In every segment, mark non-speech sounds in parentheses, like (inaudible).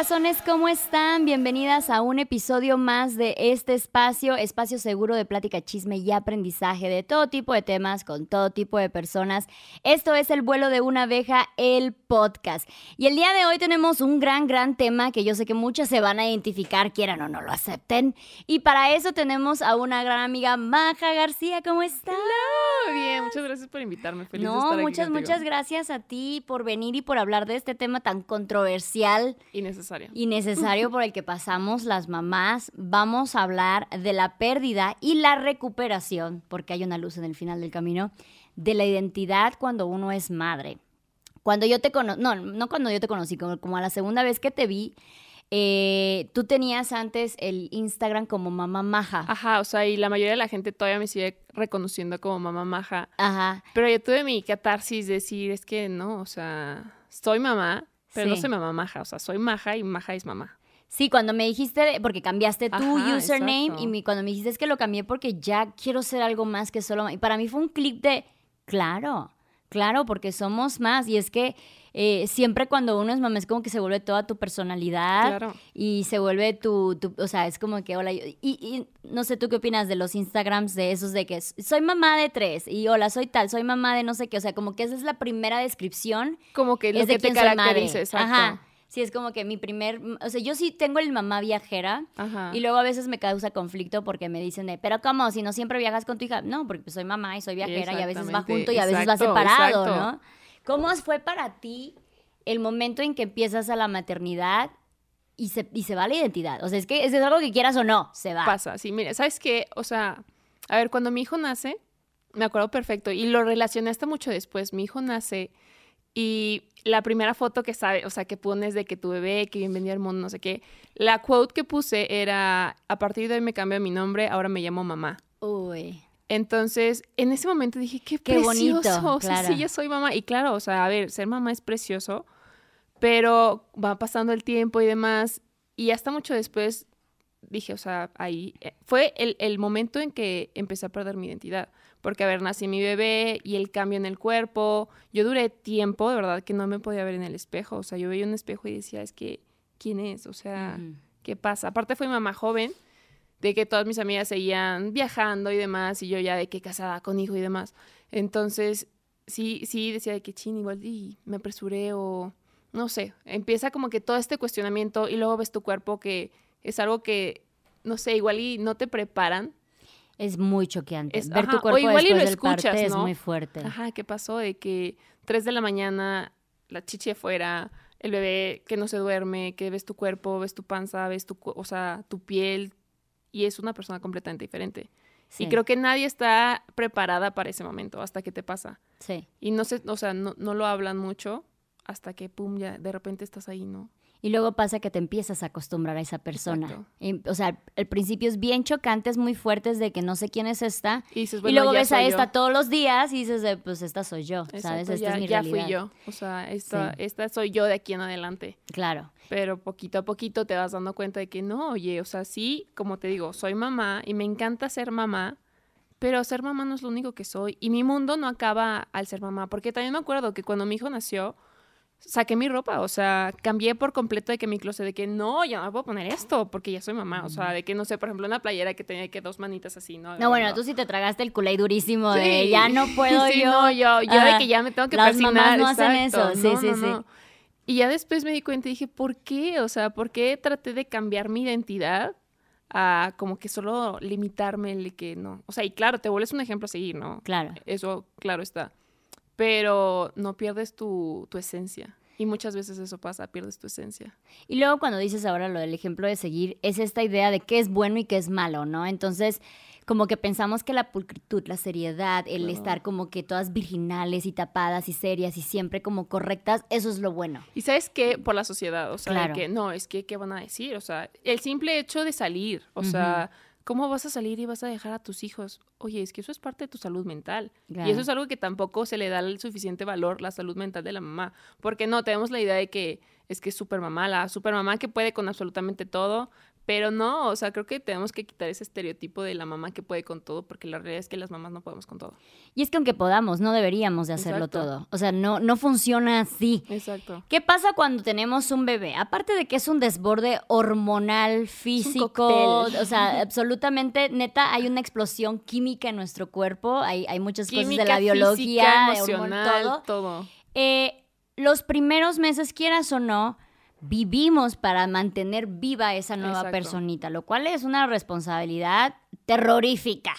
corazones, ¿cómo están? Bienvenidas a un episodio más de este espacio, espacio seguro de plática, chisme y aprendizaje de todo tipo de temas con todo tipo de personas. Esto es El vuelo de una abeja, el podcast. Y el día de hoy tenemos un gran, gran tema que yo sé que muchas se van a identificar, quieran o no lo acepten. Y para eso tenemos a una gran amiga, Maja García, ¿cómo estás? Hola, bien, muchas gracias por invitarme. Feliz no, de estar aquí muchas, contigo. muchas gracias a ti por venir y por hablar de este tema tan controversial Innecesario. Y necesario por el que pasamos las mamás. Vamos a hablar de la pérdida y la recuperación, porque hay una luz en el final del camino, de la identidad cuando uno es madre. Cuando yo te conocí, no, no cuando yo te conocí, como, como a la segunda vez que te vi, eh, tú tenías antes el Instagram como mamá maja. Ajá, o sea, y la mayoría de la gente todavía me sigue reconociendo como mamá maja. Ajá. Pero yo tuve mi catarsis de decir, es que no, o sea, soy mamá, pero no soy mamá maja. O sea, soy maja y maja es mamá. Sí, cuando me dijiste, porque cambiaste tu Ajá, username exacto. y mi- cuando me dijiste es que lo cambié porque ya quiero ser algo más que solo... ma-". Y para mí fue un clip de, claro, claro, porque somos más. Y es que eh, siempre cuando uno es mamá es como que se vuelve toda tu personalidad Claro. y se vuelve tu, tu- o sea, es como que, hola, yo- y, y no sé tú qué opinas de los Instagrams de esos de que soy mamá de tres y hola, soy tal, soy mamá de no sé qué, o sea, como que esa es la primera descripción Como que lo es de que te soy madre. caracteriza, exacto. Ajá. Sí, es como que mi primer, o sea, yo sí tengo el mamá viajera Ajá. y luego a veces me causa conflicto porque me dicen de, pero ¿cómo? Si no siempre viajas con tu hija. No, porque pues soy mamá y soy viajera y a veces va junto y a veces va separado, exacto. ¿no? ¿Cómo fue para ti el momento en que empiezas a la maternidad y se, y se va la identidad? O sea, es que es algo que quieras o no, se va. Pasa, sí, mire, ¿sabes qué? O sea, a ver, cuando mi hijo nace, me acuerdo perfecto, y lo relacioné hasta mucho después, mi hijo nace y la primera foto que sabe, o sea, que pones de que tu bebé, que bienvenido al mundo, no sé qué, la quote que puse era, a partir de hoy me cambio mi nombre, ahora me llamo mamá. Uy. Entonces, en ese momento dije, qué, Qué precioso, bonito, o sea, claro. sí, yo soy mamá. Y claro, o sea, a ver, ser mamá es precioso, pero va pasando el tiempo y demás, y hasta mucho después dije, o sea, ahí eh, fue el, el momento en que empecé a perder mi identidad. Porque, a ver, nací mi bebé y el cambio en el cuerpo. Yo duré tiempo, de verdad, que no me podía ver en el espejo. O sea, yo veía un espejo y decía, es que, ¿quién es? O sea. ¿qué pasa? Aparte fui mamá joven, de que todas mis amigas seguían viajando y demás, y yo ya de que casada con hijo y demás. Entonces, sí, sí decía de que chin, igual y me apresuré o no sé, empieza como que todo este cuestionamiento y luego ves tu cuerpo que es algo que, no sé, igual y no te preparan. Es muy choqueante. Es- Ver tu ajá, o cuerpo igual y después lo del parto escuchas, es ¿no? muy fuerte. Ajá, ¿qué pasó? De que 3 de la mañana, la chichi afuera, el bebé que no se duerme, que ves tu cuerpo, ves tu panza, ves tu, o sea, tu piel, y es una persona completamente diferente. Sí, Y creo que nadie está preparada para ese momento hasta que te pasa. sí. Y no sé, o sea, no, no lo hablan mucho hasta que, pum, ya de repente estás ahí, ¿no? Y luego pasa que te empiezas a acostumbrar a esa persona. Y, o sea, al principio es bien chocante, es muy fuerte, es de que no sé quién es esta. Y dices, y bueno, luego ves a esta yo. todos los días y dices, pues esta soy yo, ¿sabes? Esta ya, es mi ya realidad. fui yo. O sea, esta, Sí. esta soy yo de aquí en adelante. Claro. Pero poquito a poquito te vas dando cuenta de que no, oye, o sea, sí, como te digo, soy mamá y me encanta ser mamá, pero ser mamá no es lo único que soy. Y mi mundo no acaba al ser mamá, porque también me acuerdo que cuando mi hijo nació, saqué mi ropa, o sea, cambié por completo de que mi closet, de que no, ya no puedo poner esto, porque ya soy mamá, o sea, de que no sé, por ejemplo, una playera que tenía que dos manitas así, ¿no? No, bueno, tú sí te tragaste el culé durísimo de ya no puedo Sí, yo. no, yo, yo de que ya me tengo que Las persignar, mamás no hacen eso, sí, No, sí, no, sí. Y ya después me di cuenta y dije, ¿por qué? O sea, ¿por qué traté de cambiar mi identidad a como que solo limitarme el que no? O sea, y claro, te vuelves un ejemplo a seguir, ¿no? Claro. Eso, claro está. Pero no pierdes tu, tu esencia. Y muchas veces eso pasa, pierdes tu esencia. Y luego cuando dices ahora lo del ejemplo de seguir, es esta idea de qué es bueno y qué es malo, ¿no? Entonces, como que pensamos que la pulcritud, la seriedad, el Claro. estar como que todas virginales y tapadas y serias y siempre como correctas, eso es lo bueno. Y sabes qué, por la sociedad, o sea, Claro. que no, es que, ¿qué van a decir? O sea, el simple hecho de salir, o sea, ¿cómo vas a salir y vas a dejar a tus hijos? Oye, es que eso es parte de tu salud mental. Y eso es algo que tampoco se le da el suficiente valor, la salud mental de la mamá. Porque no, tenemos la idea de que es que es super mamá, la super mamá que puede con absolutamente todo, Pero no, o sea, creo que tenemos que quitar ese estereotipo de la mamá que puede con todo, porque la realidad es que las mamás no podemos con todo. Y es que aunque podamos, no deberíamos de hacerlo Exacto. todo. O sea, no, no funciona así. Exacto. ¿Qué pasa cuando tenemos un bebé? Aparte de que es un desborde hormonal, físico, o sea, absolutamente, neta, hay una explosión química en nuestro cuerpo, hay, hay muchas cosas de la biología, física, de hormon- emocional, todo. todo. Eh, los primeros meses, quieras o no, vivimos para mantener viva esa nueva Exacto. personita, lo cual es una responsabilidad terrorífica,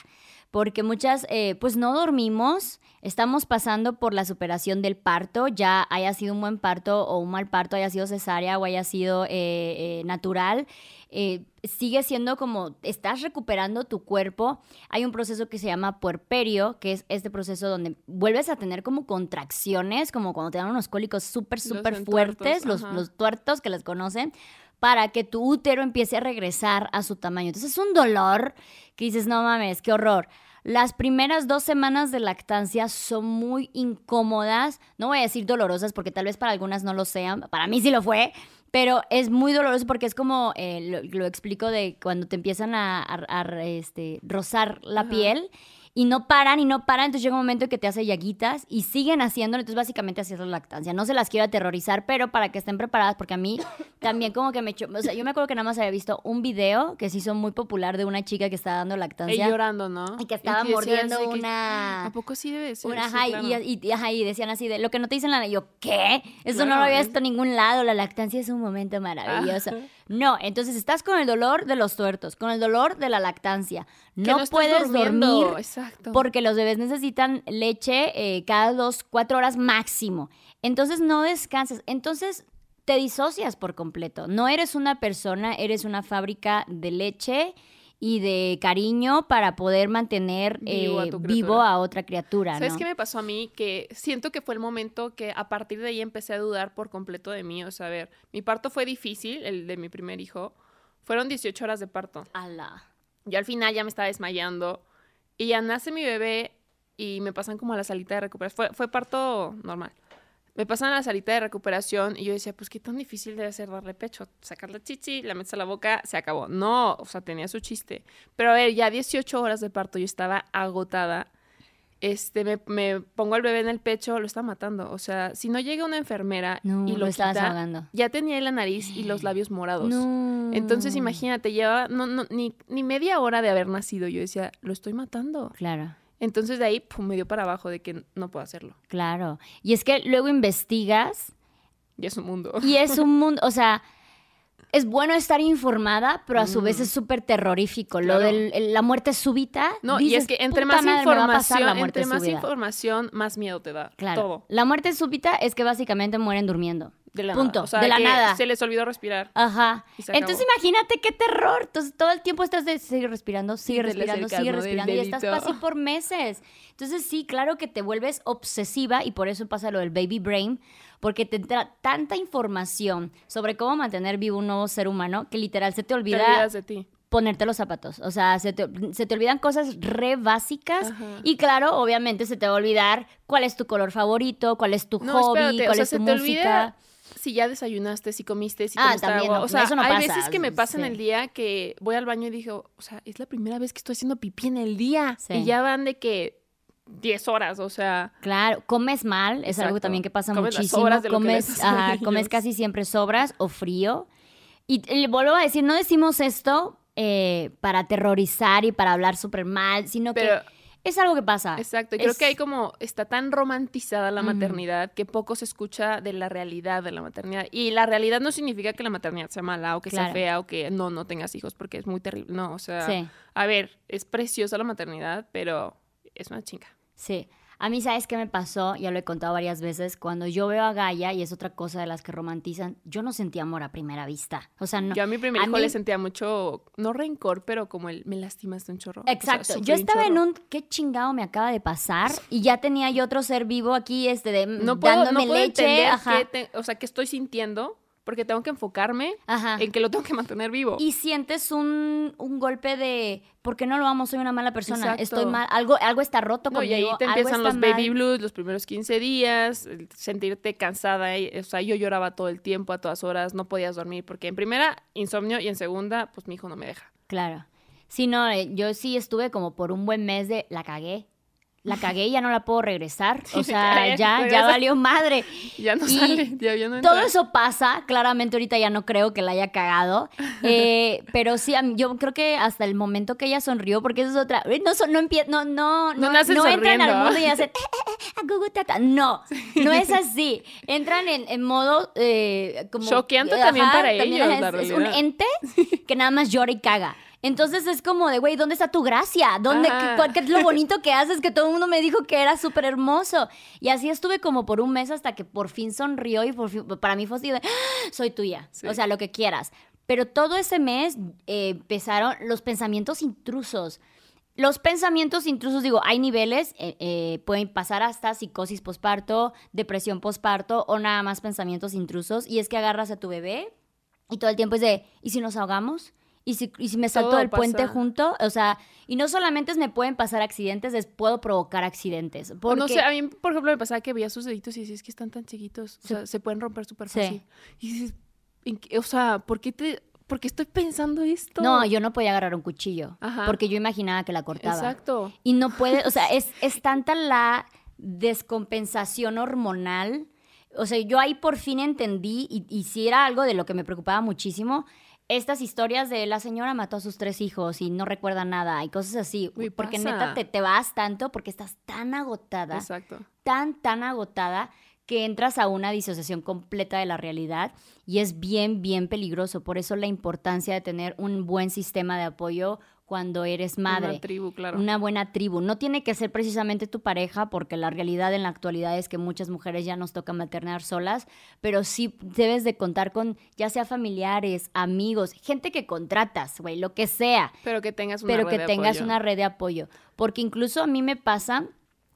porque muchas, eh, pues no dormimos, estamos pasando por la superación del parto, ya haya sido un buen parto o un mal parto, haya sido cesárea o haya sido eh, eh, natural. Eh, sigue siendo como estás recuperando tu cuerpo. Hay un proceso que se llama puerperio, que es este proceso donde vuelves a tener como contracciones, como cuando te dan unos cólicos súper, súper fuertes, los, los tuertos que les conocen, para que tu útero empiece a regresar a su tamaño. Entonces es un dolor que dices, no mames, qué horror. Las primeras dos semanas de lactancia son muy incómodas, no voy a decir dolorosas porque tal vez para algunas no lo sean, para mí sí lo fue, pero es muy doloroso porque es como, eh, lo, lo explico de cuando te empiezan a, a- a, este, rozar la Ajá. piel y no paran y no paran, entonces llega un momento que te hace llaguitas y siguen haciéndolo, entonces básicamente así es la lactancia. No se las quiero aterrorizar, pero para que estén preparadas, porque a mí también como que me... O sea, yo me acuerdo que nada más había visto un video que se hizo muy popular de una chica que estaba dando Y lactancia llorando, ¿no? y que estaba mordiendo así que, una... ¿A poco sí debe ser? Una, Sí, ajá, y- claro. y, y- ajá, y decían así de lo que no te dicen la y yo, ¿qué? Eso no lo había es- visto en ningún lado, la lactancia es un momento maravilloso. Ajá. No, entonces estás con el dolor de los tuertos, con el dolor de la lactancia. No, estás puedes dormir Exacto. porque los bebés necesitan leche eh, cada dos, cuatro horas máximo. Entonces no descansas. Entonces te disocias por completo. No eres una persona, eres una fábrica de leche y de cariño para poder mantener Vivo a eh, vivo a otra criatura. ¿Sabes ¿no? qué me pasó a mí? Que siento que fue el momento que a partir de ahí empecé a dudar por completo de mí. O sea, a ver, mi parto fue difícil, el de mi primer hijo. Fueron 18 horas de parto. Ala. Yo al final ya me estaba desmayando. Y ya nace mi bebé y me pasan como a la salita de recuperación. Fue, fue parto normal. Me pasan a la salita de recuperación y yo decía, pues qué tan difícil debe ser darle pecho. Sacar la chichi, la metes a la boca, se acabó. No, o sea, tenía su chiste. Pero a ver, ya 18 horas de parto, yo estaba agotada. Este, me, me pongo al bebé en el pecho, lo está matando. O sea, si no llega una enfermera No, y lo, lo, quita, ya tenía la nariz y los labios morados. No. Entonces, imagínate, lleva no, no, ni, ni media hora de haber nacido. Yo decía, lo estoy matando. Claro. Entonces, de ahí, pum, me dio para abajo de que no puedo hacerlo. Claro. Y es que luego investigas Ya es un mundo. y es un (laughs) mundo, o sea, es bueno estar informada, pero a su vez Mm. es súper terrorífico. Lo de la muerte súbita. No, y es que entre "Puta más madre, información, la entre más súbita". información, más miedo te da. Claro. Todo. La muerte súbita es que básicamente mueren durmiendo. De la Punto. nada. O sea, de la que nada. Se les olvidó respirar. Ajá. Entonces imagínate qué terror. Entonces todo el tiempo estás de sigue respirando, sigue te respirando, sigue respirando y estás así por meses. Entonces sí, claro que te vuelves obsesiva y por eso pasa lo del baby brain, porque te entra tanta información sobre cómo mantener vivo un nuevo ser humano que literal se te Te olvida olvidas de ti. ponerte los zapatos. O sea, se te, se te olvidan cosas re básicas. Ajá. Y claro, obviamente se te va a olvidar cuál es tu color favorito, cuál es tu No, hobby, espérate, cuál o sea, es se tu te música. olvida si ya desayunaste, si comiste, si Ah, también, agua. no, o sea, eso no hay pasa, veces que me pasa en el día que voy al baño y digo, o sea, es la primera vez que estoy haciendo pipí en el día. Sí. Y ya van de que 10 horas, o sea, Claro, comes mal, es algo también que pasa Comes muchísimo. de que comes, ajá, (laughs) comes casi siempre sobras o frío. Y le vuelvo a decir, no decimos esto eh, para aterrorizar y para hablar súper mal, sino pero que es algo que pasa. exacto. y Creo que hay como, está tan romantizada la maternidad que poco se escucha de la realidad de la maternidad. Y la realidad no significa que la maternidad sea mala o que Claro. sea fea o que no, no tengas hijos porque es muy terrible. No, o sea, Sí, a ver, es preciosa la maternidad, pero es una chinga. sí. A mí, ¿sabes qué me pasó? Ya lo he contado varias veces. Cuando yo veo a Gaia, y es otra cosa de las que romantizan, yo no sentí amor a primera vista. O sea, no. Yo a mi primer a hijo mí- le sentía mucho, no rencor, pero como el me lastimaste un chorro. O sea, Exacto. yo estaba en un qué chingado me acaba de pasar y ya tenía yo otro ser vivo aquí este de No puedo, dándome no puedo leche, entender ajá. qué te- o sea, qué estoy sintiendo, porque tengo que enfocarme Ajá. en que lo tengo que mantener vivo. Y sientes un, un golpe de, ¿por qué no lo amo? Soy una mala persona, Exacto. estoy mal, algo, algo está roto No, y conmigo, ahí te empiezan los baby mal. blues los primeros 15 días, sentirte cansada. y- O sea, yo lloraba todo el tiempo, a todas horas, no podías dormir, porque en primera, insomnio, y en segunda, pues mi hijo no me deja. Claro. Sí, no, eh, yo sí estuve como por un buen mes de, la cagué. La cagué y ya no la puedo regresar. (laughs) O sea, ya, ya, valió madre. (laughs) Ya no Y sale, ya, ya no Todo eso pasa, claramente ahorita ya no creo que la haya cagado, (laughs) eh, pero sí, yo creo que hasta el momento que ella sonrió, porque eso es otra, eh, no, no, no, no, No no, entran al mundo y hacen, "Eh, a gugu tata". no, no es así, entran en, en modo como... Choqueante también para ellos, es, la es un ente que nada más llora y caga. Entonces es como de, güey, ¿dónde está tu gracia? ¿Dónde, qué, cuál- qué es lo (laughs) bonito que haces? Que todo el mundo me dijo que era súper hermoso. Y así estuve como por un mes hasta que por fin sonrió y por fin- para mí fue así de, "Ah, soy tuya. Sí. O sea, lo que quieras. Pero todo ese mes eh, empezaron los pensamientos intrusos. Los pensamientos intrusos, digo, hay niveles, eh, eh, pueden pasar hasta psicosis posparto, depresión posparto o nada más pensamientos intrusos. Y es que agarras a tu bebé y todo el tiempo es de, ¿y si nos ahogamos? ¿Y si, y si me salto del puente junto? O sea, y no solamente me pueden pasar accidentes, es puedo provocar accidentes. Porque, No sé, a mí, por ejemplo, me pasaba que veía sus deditos y decía, es que están tan chiquitos, o Sí. sea, se pueden romper súper Sí. fácil. Y dices, ¿en qué- o sea, ¿por qué, te, ¿por qué estoy pensando esto? no, yo no podía agarrar un cuchillo, Ajá. porque yo imaginaba que la cortaba. Exacto. Y no puede, o sea, es, es tanta la descompensación hormonal. O sea, yo ahí por fin entendí, y, y sí era algo de lo que me preocupaba muchísimo, estas historias de la señora mató a sus tres hijos y no recuerda nada y cosas así. Uy, porque pasa. neta te, te vas tanto porque estás tan agotada, Exacto. tan, tan agotada que entras a una disociación completa de la realidad y es bien, bien peligroso. Por eso la importancia de tener un buen sistema de apoyo cuando eres madre Una tribu, claro. una buena tribu. No tiene que ser precisamente tu pareja, porque la realidad en la actualidad es que muchas mujeres ya nos toca maternar solas, pero sí debes de contar con ya sea familiares, amigos, gente que contratas, güey, lo que sea, Pero que tengas una pero red que de tengas apoyo. una red de apoyo. Porque incluso a mí me pasa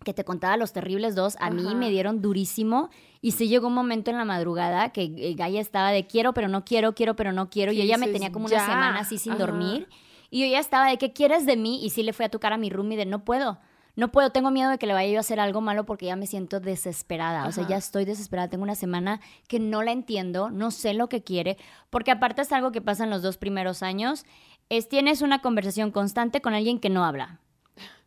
que te contaba los terribles dos, a mí Ajá. me dieron durísimo y sí llegó un momento en la madrugada que eh, Gaia estaba de quiero pero no quiero, quiero pero no quiero y ella me tenía como una "Ya". semana así sin Ajá. dormir y yo ya estaba de ¿qué quieres de mí? Y sí le fui a tocar a mi roomie de no puedo. No puedo, tengo miedo de que le vaya yo a hacer algo malo porque ya me siento desesperada. O sea, Ajá. ya estoy desesperada. Tengo una semana que no la entiendo, no sé lo que quiere, porque aparte es algo que pasa en los dos primeros años, es tienes una conversación constante con alguien que no habla.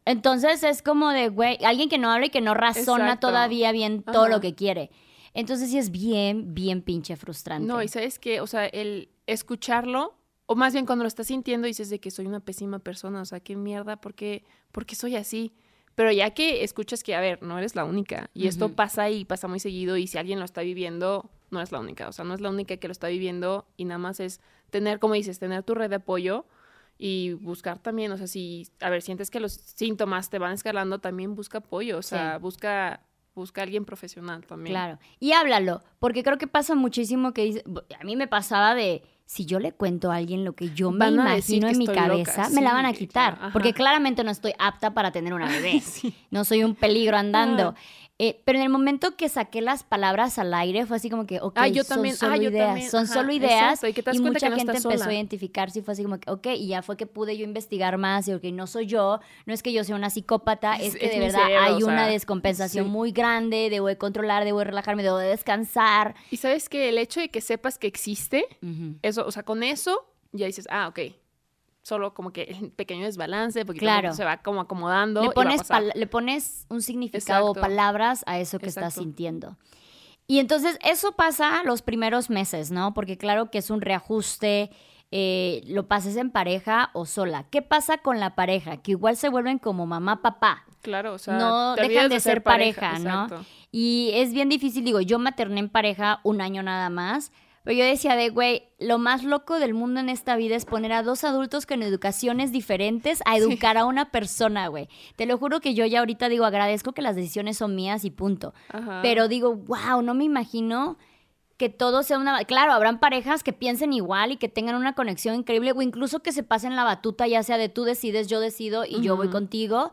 Entonces es como de, güey, alguien que no habla y que no razona Exacto. todavía bien todo Ajá. lo que quiere. Entonces sí es bien, bien pinche frustrante. No, y sabes que, o sea, el escucharlo, o más bien cuando lo estás sintiendo, dices de que soy una pésima persona, o sea, qué mierda, ¿por qué, por qué soy así? Pero ya que escuchas que, a ver, no eres la única, y esto pasa y pasa muy seguido, y si alguien lo está viviendo, no es la única, o sea, no es la única que lo está viviendo, y nada más es tener, como dices, tener tu red de apoyo y buscar también, o sea, si, a ver, sientes que los síntomas te van escalando, también busca apoyo, o sea, Sí. busca, busca a alguien profesional también. Claro. Y háblalo, porque creo que pasa muchísimo que a mí me pasaba de si yo le cuento a alguien lo que yo me Van imagino en mi loca, cabeza, me la van a quitar, claro, porque claramente no estoy apta para tener una bebé. (laughs) Sí. No soy un peligro andando. Eh, pero en el momento que saqué las palabras al aire fue así como que, ok, Ah, yo son también, solo ah, yo ideas, también, son ajá, solo ideas. exacto, y que te das y mucha que gente empezó a identificarse y fue así como que, ok, y ya fue que pude yo investigar más y ok, no soy yo, no es que yo sea una psicópata, es, Es- que es de verdad cerebro, hay o una descompensación sí. muy grande, debo de controlar, debo de relajarme, debo de descansar. Y sabes que el hecho de que sepas que existe, eso, o sea, con eso ya dices, ah, ok. Solo como que el pequeño desbalance, porque Claro. se va como acomodando. Le y va a pones, pal- le pones un significado o palabras a eso que estás sintiendo. Y entonces eso pasa los primeros meses, ¿no? Porque claro que es un reajuste, eh, lo pases en pareja o sola. ¿Qué pasa con la pareja? Que igual se vuelven como mamá, papá. Claro, o sea, no dejan de ser pareja, ¿no? exacto. Y es bien difícil, digo, yo materné en pareja un año nada más, pero yo decía de, güey, lo más loco del mundo en esta vida es poner a dos adultos con educaciones diferentes a educar a una persona, güey. Te lo juro que yo ya ahorita digo, agradezco que las decisiones son mías y punto. Ajá. Pero digo, wow, no me imagino que todo sea una... Claro, habrán parejas que piensen igual y que tengan una conexión increíble o incluso que se pasen la batuta, ya sea de tú decides, yo decido y yo voy contigo.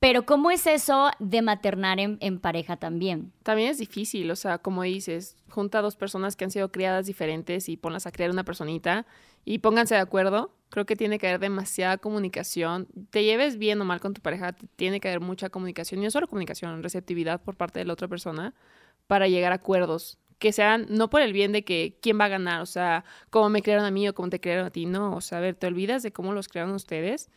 Pero ¿cómo es eso de maternar en, pareja también? También es difícil, o sea, como dices, junta a dos personas que han sido criadas diferentes y ponlas a criar una personita y pónganse de acuerdo. Creo que tiene que haber demasiada comunicación. Te lleves bien o mal con tu pareja, tiene que haber mucha comunicación, y no solo comunicación, receptividad por parte de la otra persona para llegar a acuerdos que sean no por el bien de que quién va a ganar, o sea, cómo me crearon a mí o cómo te crearon a ti, no, o sea, a ver, te olvidas de cómo los crearon ustedes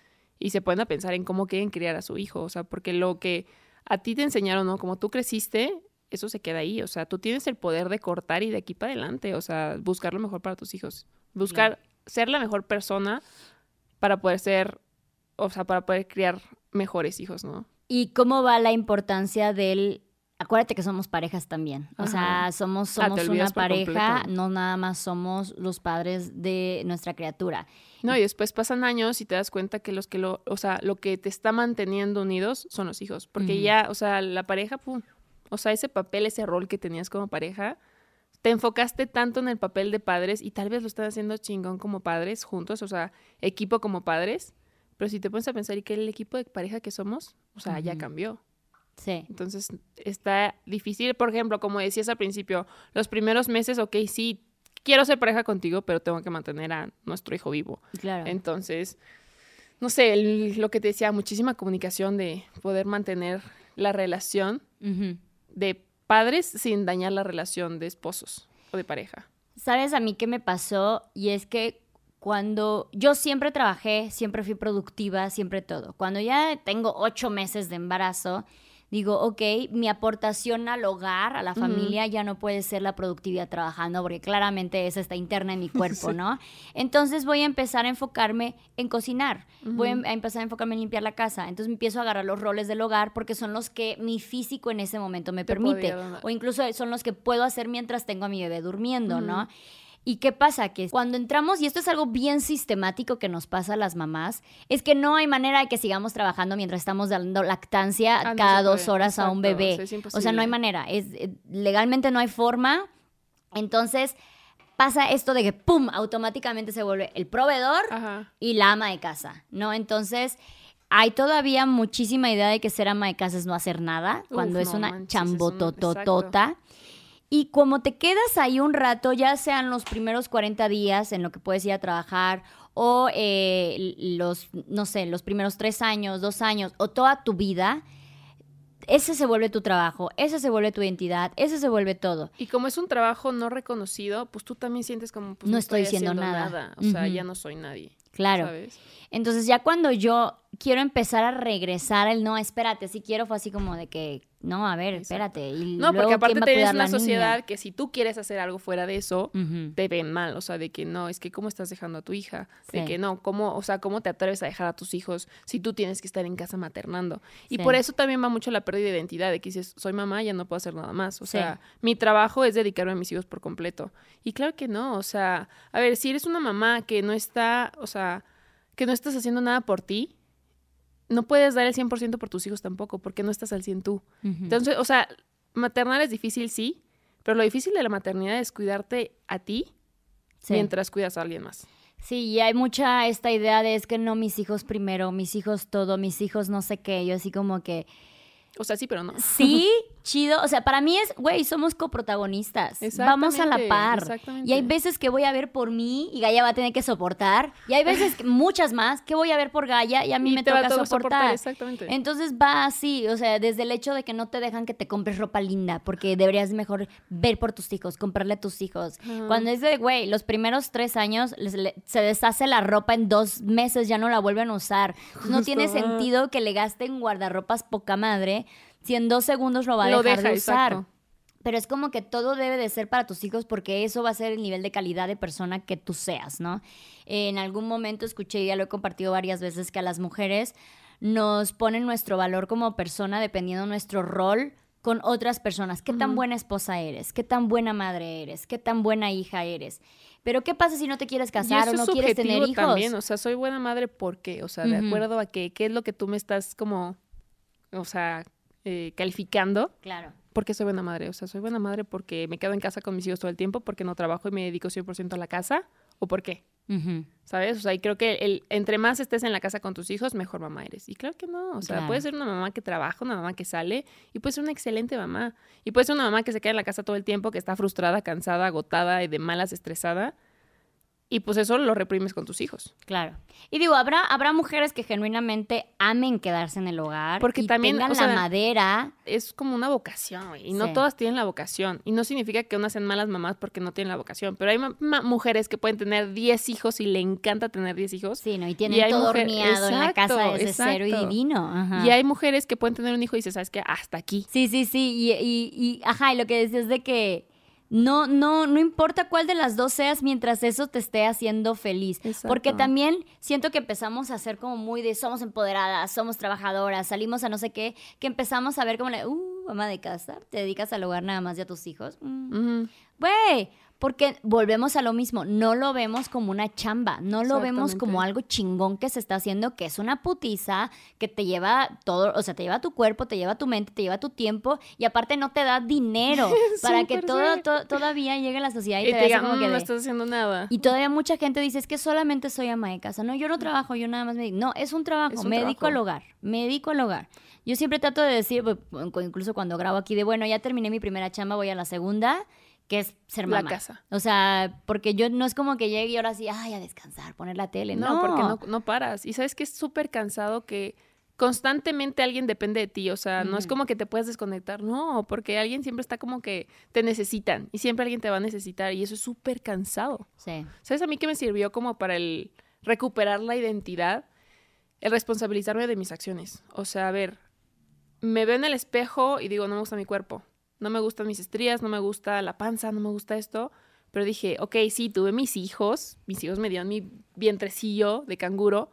y se pueden a pensar en cómo quieren criar a su hijo, o sea, porque lo que a ti te enseñaron, ¿no? Como tú creciste, eso se queda ahí, o sea, tú tienes el poder de cortar y de aquí para adelante, o sea, buscar lo mejor para tus hijos, buscar ser la mejor persona para poder ser, o sea, para poder criar mejores hijos, ¿no? ¿Y cómo va la importancia del acuérdate que somos parejas también. O sea, somos, ah, somos una pareja, no nada más somos los padres de nuestra criatura. No, y después pasan años y te das cuenta que los que lo, o sea, lo que te está manteniendo unidos son los hijos. Porque ya, o sea, la pareja, pum, o sea, ese papel, ese rol que tenías como pareja, te enfocaste tanto en el papel de padres y tal vez lo están haciendo chingón como padres juntos, o sea, equipo como padres. Pero si te pones a pensar, ¿y qué el equipo de pareja que somos? O sea, ya cambió. Sí. Entonces está difícil, por ejemplo, como decías al principio, los primeros meses, ok, sí, quiero ser pareja contigo, pero tengo que mantener a nuestro hijo vivo. Claro. Entonces, no sé, lo que te decía, muchísima comunicación de poder mantener la relación de padres sin dañar la relación de esposos o de pareja. ¿Sabes a mí qué me pasó? Y es que cuando yo siempre trabajé, siempre fui productiva, siempre todo. Cuando ya tengo ocho meses de embarazo, digo, ok, mi aportación al hogar, a la familia, ya no puede ser la productividad trabajando, porque claramente esa está interna en mi (laughs) cuerpo, ¿no? Entonces voy a empezar a enfocarme en cocinar, voy a empezar a enfocarme en limpiar la casa, entonces me empiezo a agarrar los roles del hogar porque son los que mi físico en ese momento me permite, o incluso son los que puedo hacer mientras tengo a mi bebé durmiendo, ¿no? ¿Y qué pasa? Que cuando entramos, y esto es algo bien sistemático que nos pasa a las mamás, es que no hay manera de que sigamos trabajando mientras estamos dando lactancia ah, cada dos horas a un bebé. o sea, no hay manera. Es, eh, legalmente no hay forma. Entonces pasa esto de que, ¡pum!, automáticamente se vuelve el proveedor y la ama de casa, ¿no? Entonces hay todavía muchísima idea de que ser ama de casa es no hacer nada, cuando es una chambotototota. Y como te quedas ahí un rato, ya sean los primeros 40 días en lo que puedes ir a trabajar o eh, los, no sé, los primeros tres años, dos años o toda tu vida, ese se vuelve tu trabajo, ese se vuelve tu identidad, ese se vuelve todo. Y como es un trabajo no reconocido, pues tú también sientes como, pues, no, estoy, diciendo nada. O sea, ya no soy nadie. Claro. Entonces ya cuando yo quiero empezar a regresar el no, espérate, si quiero fue así como de que no, a ver, espérate. Y no, porque aparte tienes una sociedad que si tú quieres hacer algo fuera de eso, te ven mal. O sea, de que no, es que cómo estás dejando a tu hija. De que no, cómo, o sea, cómo te atreves a dejar a tus hijos si tú tienes que estar en casa maternando. Y por eso también va mucho la pérdida de identidad, de que dices, soy mamá, ya no puedo hacer nada más. O sea, mi trabajo es dedicarme a mis hijos por completo. Y claro que no, o sea, a ver, si eres una mamá que no está, o sea, que no estás haciendo nada por ti, no puedes dar el 100% por tus hijos tampoco, porque no estás al 100 tú. Entonces, o sea, maternar es difícil, sí, pero lo difícil de la maternidad es cuidarte a ti mientras cuidas a alguien más. Sí, y hay mucha esta idea de es que no mis hijos primero, mis hijos todo, mis hijos no sé qué, yo así como que... O sea, sí, pero no. Sí, (laughs) chido. O sea, para mí es, güey, somos coprotagonistas. Vamos a la par. Y hay veces que voy a ver por mí y Gaia va a tener que soportar. Y hay veces, muchas más, que voy a ver por Gaia y a mí me toca soportar. Exactamente. Entonces va así, o sea, desde el hecho de que no te dejan que te compres ropa linda, porque deberías mejor ver por tus hijos, comprarle a tus hijos. Cuando es de, güey, los primeros tres años se deshace la ropa en dos meses, ya no la vuelven a usar. no tiene sentido que le gasten guardarropas poca madre si en dos segundos lo va a dejar de usar. Pero es como que todo debe de ser para tus hijos porque eso va a ser el nivel de calidad de persona que tú seas, ¿no? En algún momento escuché, y ya lo he compartido varias veces, que a las mujeres nos ponen nuestro valor como persona dependiendo de nuestro rol con otras personas. ¿Qué tan buena esposa eres? ¿Qué tan buena madre eres? ¿Qué tan buena hija eres? Pero ¿qué pasa si no te quieres casar o no quieres tener hijos? También, o sea, soy buena madre porque, o sea, de acuerdo a qué, qué es lo que tú me estás como, o sea, eh, calificando. Claro. Porque soy buena madre. O sea, soy buena madre porque me quedo en casa con mis hijos todo el tiempo, porque no trabajo y me dedico 100% a la casa. o por qué. ¿Sabes? O sea, y creo que el, entre más estés en la casa con tus hijos, mejor mamá eres. Y claro que no. O sea, Claro. puede ser una mamá que trabaja, una mamá que sale, y puede ser una excelente mamá. Y puede ser una mamá que se queda en la casa todo el tiempo, que está frustrada, cansada, agotada y de malas, estresada. Y pues eso lo reprimes con tus hijos. Claro. Y digo, habrá, habrá mujeres que genuinamente amen quedarse en el hogar. Porque y también, tengan o sea, la madera. Es como una vocación, güey, Y no Sí. todas tienen la vocación. Y no significa que unas sean malas mamás porque no tienen la vocación. Pero hay mujeres que pueden tener 10 hijos y le encanta tener 10 hijos. Sí, ¿no? Y tienen todo mujer- horneado en la casa Exacto, desde cero y exacto. divino. Ajá. Y hay mujeres que pueden tener un hijo y dices, ¿sabes qué? Hasta aquí. Sí, sí, sí. Y, y, y, ajá, y lo que decías de que no, no, no importa cuál de las dos seas mientras eso te esté haciendo feliz. Porque también siento que empezamos a ser como muy de somos empoderadas, somos trabajadoras, salimos a no sé qué, que empezamos a ver como la, uh, mamá de casa, te dedicas al hogar nada más y a tus hijos. Mm. Güey, porque volvemos a lo mismo, no lo vemos como una chamba, no lo vemos como algo chingón que se está haciendo, que es una putiza, que te lleva todo, o sea, te lleva tu cuerpo, te lleva tu mente, te lleva tu tiempo y aparte no te da dinero (laughs) para que todo, to- todavía llegue a la sociedad y, Y te te como "Mm, que no de- estás haciendo nada. y todavía mucha gente dice, es que solamente soy ama de casa. No, yo no trabajo, yo nada más me. No, es un trabajo, Es un me dedico al hogar, me dedico al hogar. Yo siempre trato de decir, incluso cuando grabo aquí, de bueno, ya terminé mi primera chamba, voy a la segunda, que es ser La mamá. casa. O sea, porque yo no es como que llegue y ahora sí, ay, a descansar, poner la tele. No, No, porque no, no paras. Y sabes que es súper cansado que constantemente alguien depende de ti. O sea, no es como que te puedas desconectar. No, porque alguien siempre está como que te necesitan. Y siempre alguien te va a necesitar. Y eso es súper cansado. Sí. ¿Sabes a mí que me sirvió como para el recuperar la identidad? El responsabilizarme de mis acciones. O sea, a ver, me veo en el espejo y digo, no me gusta mi cuerpo. No me gustan mis estrías, no me gusta la panza, no me gusta esto. Pero dije, ok, sí, tuve mis hijos. Mis hijos me dieron mi vientrecillo de canguro.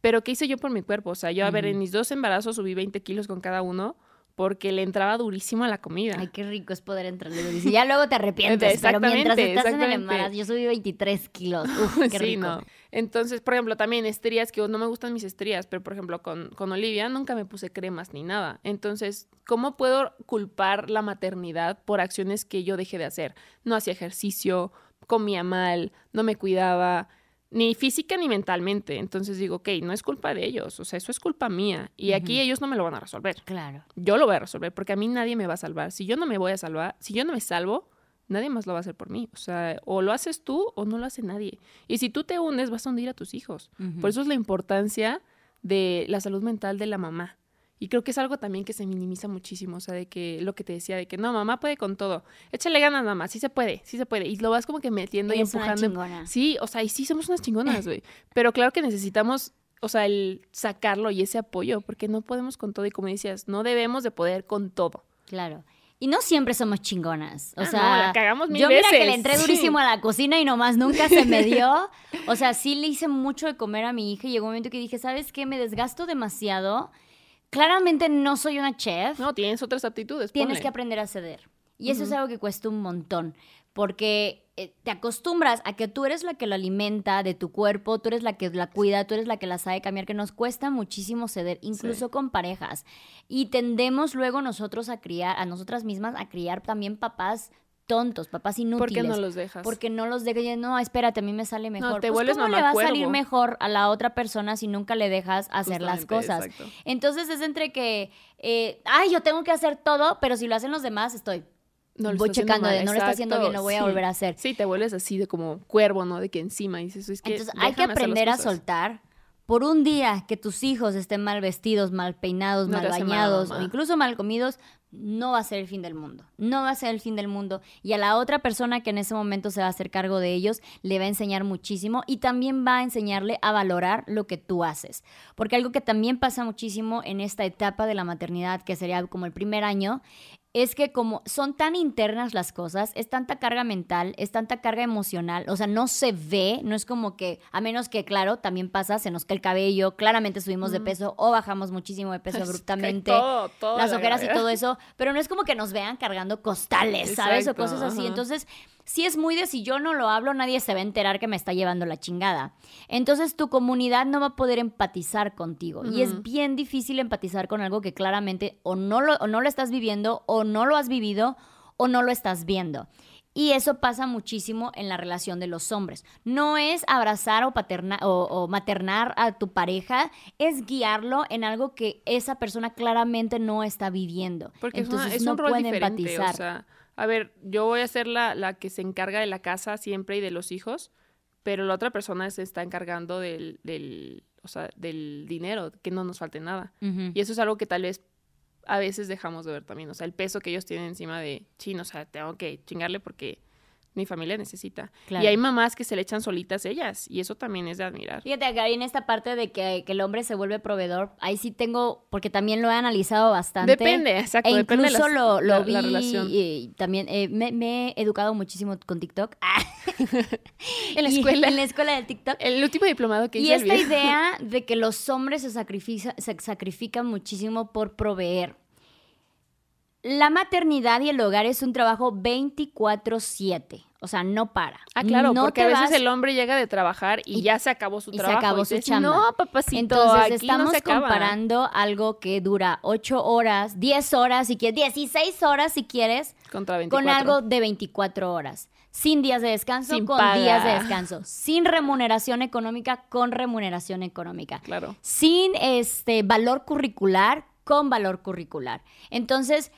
Pero ¿qué hice yo por mi cuerpo? O sea, yo, a ver, en mis dos embarazos subí 20 kilos con cada uno porque le entraba durísimo a la comida. Ay, qué rico es poder entrarle durísimo. Ya luego te arrepientes, pero mientras estás en el embarazo, yo subí 23 kilos. (laughs) Uf, qué sí, rico. no. Entonces, por ejemplo, también estrías, que no me gustan mis estrías, pero por ejemplo, con, con Olivia nunca me puse cremas ni nada. Entonces, ¿cómo puedo culpar la maternidad por acciones que yo dejé de hacer? No hacía ejercicio, comía mal, no me cuidaba, ni física ni mentalmente. Entonces digo, ok, no es culpa de ellos, o sea, eso es culpa mía. Y aquí ellos no me lo van a resolver. Claro. Yo lo voy a resolver porque a mí nadie me va a salvar. Si yo no me voy a salvar, si yo no me salvo, nadie más lo va a hacer por mí. O sea, o lo haces tú o no lo hace nadie. Y si tú te hundes, vas a hundir a tus hijos. Por eso es la importancia de la salud mental de la mamá. Y creo que es algo también que se minimiza muchísimo, o sea, de que lo que te decía, de que no, mamá puede con todo. Échale ganas, mamá, sí se puede, sí se puede. Y lo vas como que metiendo y Eres una empujando. chingona. Sí, o sea, y sí somos unas chingonas, güey. Pero claro que necesitamos, o sea, el sacarlo y ese apoyo, porque no podemos con todo. Y como decías, no debemos de poder con todo. Claro. Y no siempre somos chingonas. O Ah, sea, no, la cagamos mil yo mira que le entré sí. durísimo a la cocina y nomás nunca se me dio. (laughs) O sea, sí le hice mucho de comer a mi hija y llegó un momento que dije, ¿sabes qué? Me desgasto demasiado. Claramente no soy una chef. No, tienes otras aptitudes. Tienes ponle. que aprender a ceder. Y eso es algo que cuesta un montón, porque eh, te acostumbras a que tú eres la que la alimenta de tu cuerpo, tú eres la que la cuida, tú eres la que la sabe cambiar, que nos cuesta muchísimo ceder, incluso con parejas. Y tendemos luego nosotros a criar, a nosotras mismas, a criar también papás tontos, papás inútiles. ¿Por qué no los dejas? Porque no los dejas, no, espérate, a mí me sale mejor. te Pues, ¿cómo le va a salir mejor a la otra persona si nunca le dejas hacer las cosas? exacto. Entonces es entre que, eh, ay, yo tengo que hacer todo, pero si lo hacen los demás, estoy. No, lo voy checando de no lo está haciendo bien, lo voy a volver a hacer. Sí, te vuelves así de como cuervo, ¿no? De que encima dices, es que Entonces hay que aprender a soltar. Por un día que tus hijos estén mal vestidos, mal peinados, No mal bañados o incluso mal comidos, no va a ser el fin del mundo. No va a ser el fin del mundo. Y a la otra persona que en ese momento se va a hacer cargo de ellos, le va a enseñar muchísimo y también va a enseñarle a valorar lo que tú haces. Porque algo que también pasa muchísimo en esta etapa de la maternidad, que sería como el primer año, es que como son tan internas las cosas, es tanta carga mental, es tanta carga emocional, o sea, no se ve, no es como que, a menos que, claro, también pasa, se nos cae el cabello, claramente subimos de peso o bajamos muchísimo de peso (laughs) Es abruptamente, todo, todo las la ojeras y todo eso, pero no es como que nos vean cargando costales, ¿sabes? O cosas así. ajá. Entonces, sí es muy de si yo no lo hablo, nadie se va a enterar que me está llevando la chingada. Entonces, tu comunidad no va a poder empatizar contigo. Y es bien difícil empatizar con algo que claramente o no lo, o no lo estás viviendo, o no lo has vivido, o no lo estás viendo. Y eso pasa muchísimo en la relación de los hombres. No es abrazar o, paterna, o, maternar a tu pareja, es guiarlo en algo que esa persona claramente no está viviendo. Porque Entonces es, no un rol empatizar. O sea, a ver, yo voy a ser la, la que se encarga de la casa siempre y de los hijos, pero la otra persona se está encargando del, del, o sea, del dinero, que no nos falte nada. Y eso es algo que tal vez a veces dejamos de ver también, o sea, el peso que ellos tienen encima de, chino, o sea, tengo que chingarle porque mi familia necesita. Y hay mamás que se le echan solitas ellas, y eso también es de admirar. Fíjate, acá en esta parte de que, el hombre se vuelve proveedor, ahí sí tengo, porque también lo he analizado bastante. Depende, exacto, e depende incluso lo, lo vi Y, también eh, me, he educado muchísimo con TikTok. (laughs) en la escuela. en la escuela de TikTok. El último diplomado que hice. Y esta idea (laughs) de que los hombres se, se sacrifican muchísimo por proveer. La maternidad y el hogar es un trabajo 24/7. O sea, no para. Ah, claro, porque a veces el hombre llega de trabajar y, ya se acabó su trabajo. Se acabó su chamba. No, papacito, Entonces estamos comparando algo que dura 8 horas, 10 horas, si quieres, 16 horas si quieres, Contra con algo de 24 horas. Sin días de descanso, con días de descanso. Sin remuneración económica, con remuneración económica. Claro. Sin este valor curricular, con valor curricular. Entonces,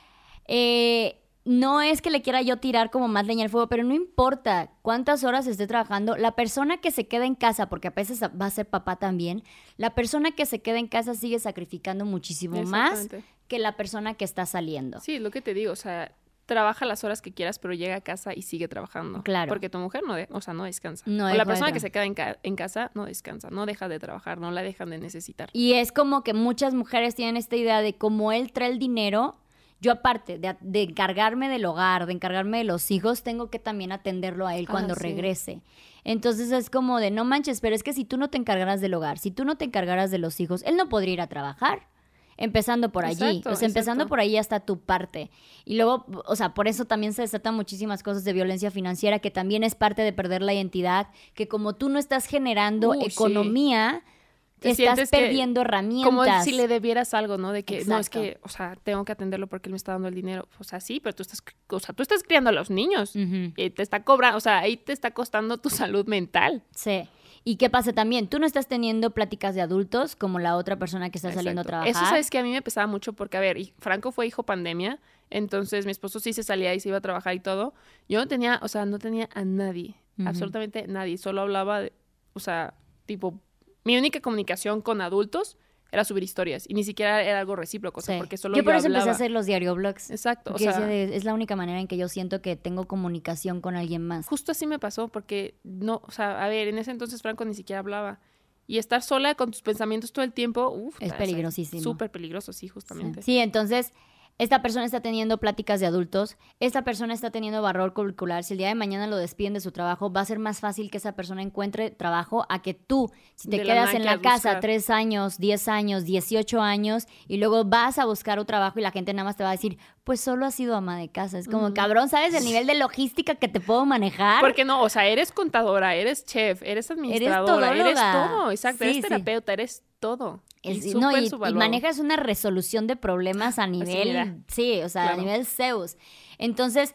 eh, no es que le quiera yo tirar como más leña al fuego, pero no importa cuántas horas esté trabajando, la persona que se queda en casa, porque a veces va a ser papá también, la persona que se queda en casa sigue sacrificando muchísimo más que la persona que está saliendo. Sí, lo que te digo, o sea, trabaja las horas que quieras, pero llega a casa y sigue trabajando. Claro. Porque tu mujer no, o sea, no descansa. No o la persona que se queda en, en, casa no descansa, no deja de trabajar, no la dejan de necesitar. Y es como que muchas mujeres tienen esta idea de como él trae el dinero, yo aparte de, encargarme del hogar, de encargarme de los hijos, tengo que también atenderlo a él ah, cuando regrese. Entonces es como de, no manches, pero es que si tú no te encargaras del hogar, si tú no te encargaras de los hijos, él no podría ir a trabajar. Empezando por allí, o sea, empezando por ahí hasta tu parte. Y luego, o sea, por eso también se desatan muchísimas cosas de violencia financiera, que también es parte de perder la identidad, que como tú no estás generando economía, estás perdiendo herramientas. Como si le debieras algo, ¿no? De que no es que, o sea, tengo que atenderlo porque él me está dando el dinero. O sea, sí, pero tú estás, o sea, tú estás criando a los niños y te está cobrando, o sea, ahí te está costando tu salud mental. Sí. Y qué pasa también, tú no estás teniendo pláticas de adultos como la otra persona que está saliendo a trabajar. Eso sabes que a mí me pesaba mucho porque, a ver, Franco fue hijo pandemia, entonces mi esposo sí se salía y se iba a trabajar y todo. Yo no tenía, o sea, no tenía a nadie, absolutamente nadie, solo hablaba, de, o sea, tipo mi única comunicación con adultos era subir historias y ni siquiera era algo recíproco, porque solo yo, por eso empecé a hacer los diario blogs. Exacto, o sea, es la única manera en que yo siento que tengo comunicación con alguien más. Justo así me pasó porque no, o sea, a ver, en ese entonces Franco ni siquiera hablaba y estar sola con tus pensamientos todo el tiempo, uf, es peligrosísimo. Súper peligroso, sí, justamente. sí, entonces esta persona está teniendo pláticas de adultos, esta persona está teniendo valor curricular, si el día de mañana lo despiden de su trabajo, va a ser más fácil que esa persona encuentre trabajo a que tú, si te quedas en la casa tres años, diez años, dieciocho años y luego vas a buscar un trabajo y la gente nada más te va a decir, pues solo has sido ama de casa. Es como, cabrón, ¿sabes el nivel de logística que te puedo manejar? Porque no, o sea, eres contadora, eres chef, eres administradora, eres, todo, exacto, eres terapeuta, eres todo. y, no, y, manejas una resolución de problemas a nivel, sí, o sea, a nivel Zeus. Entonces,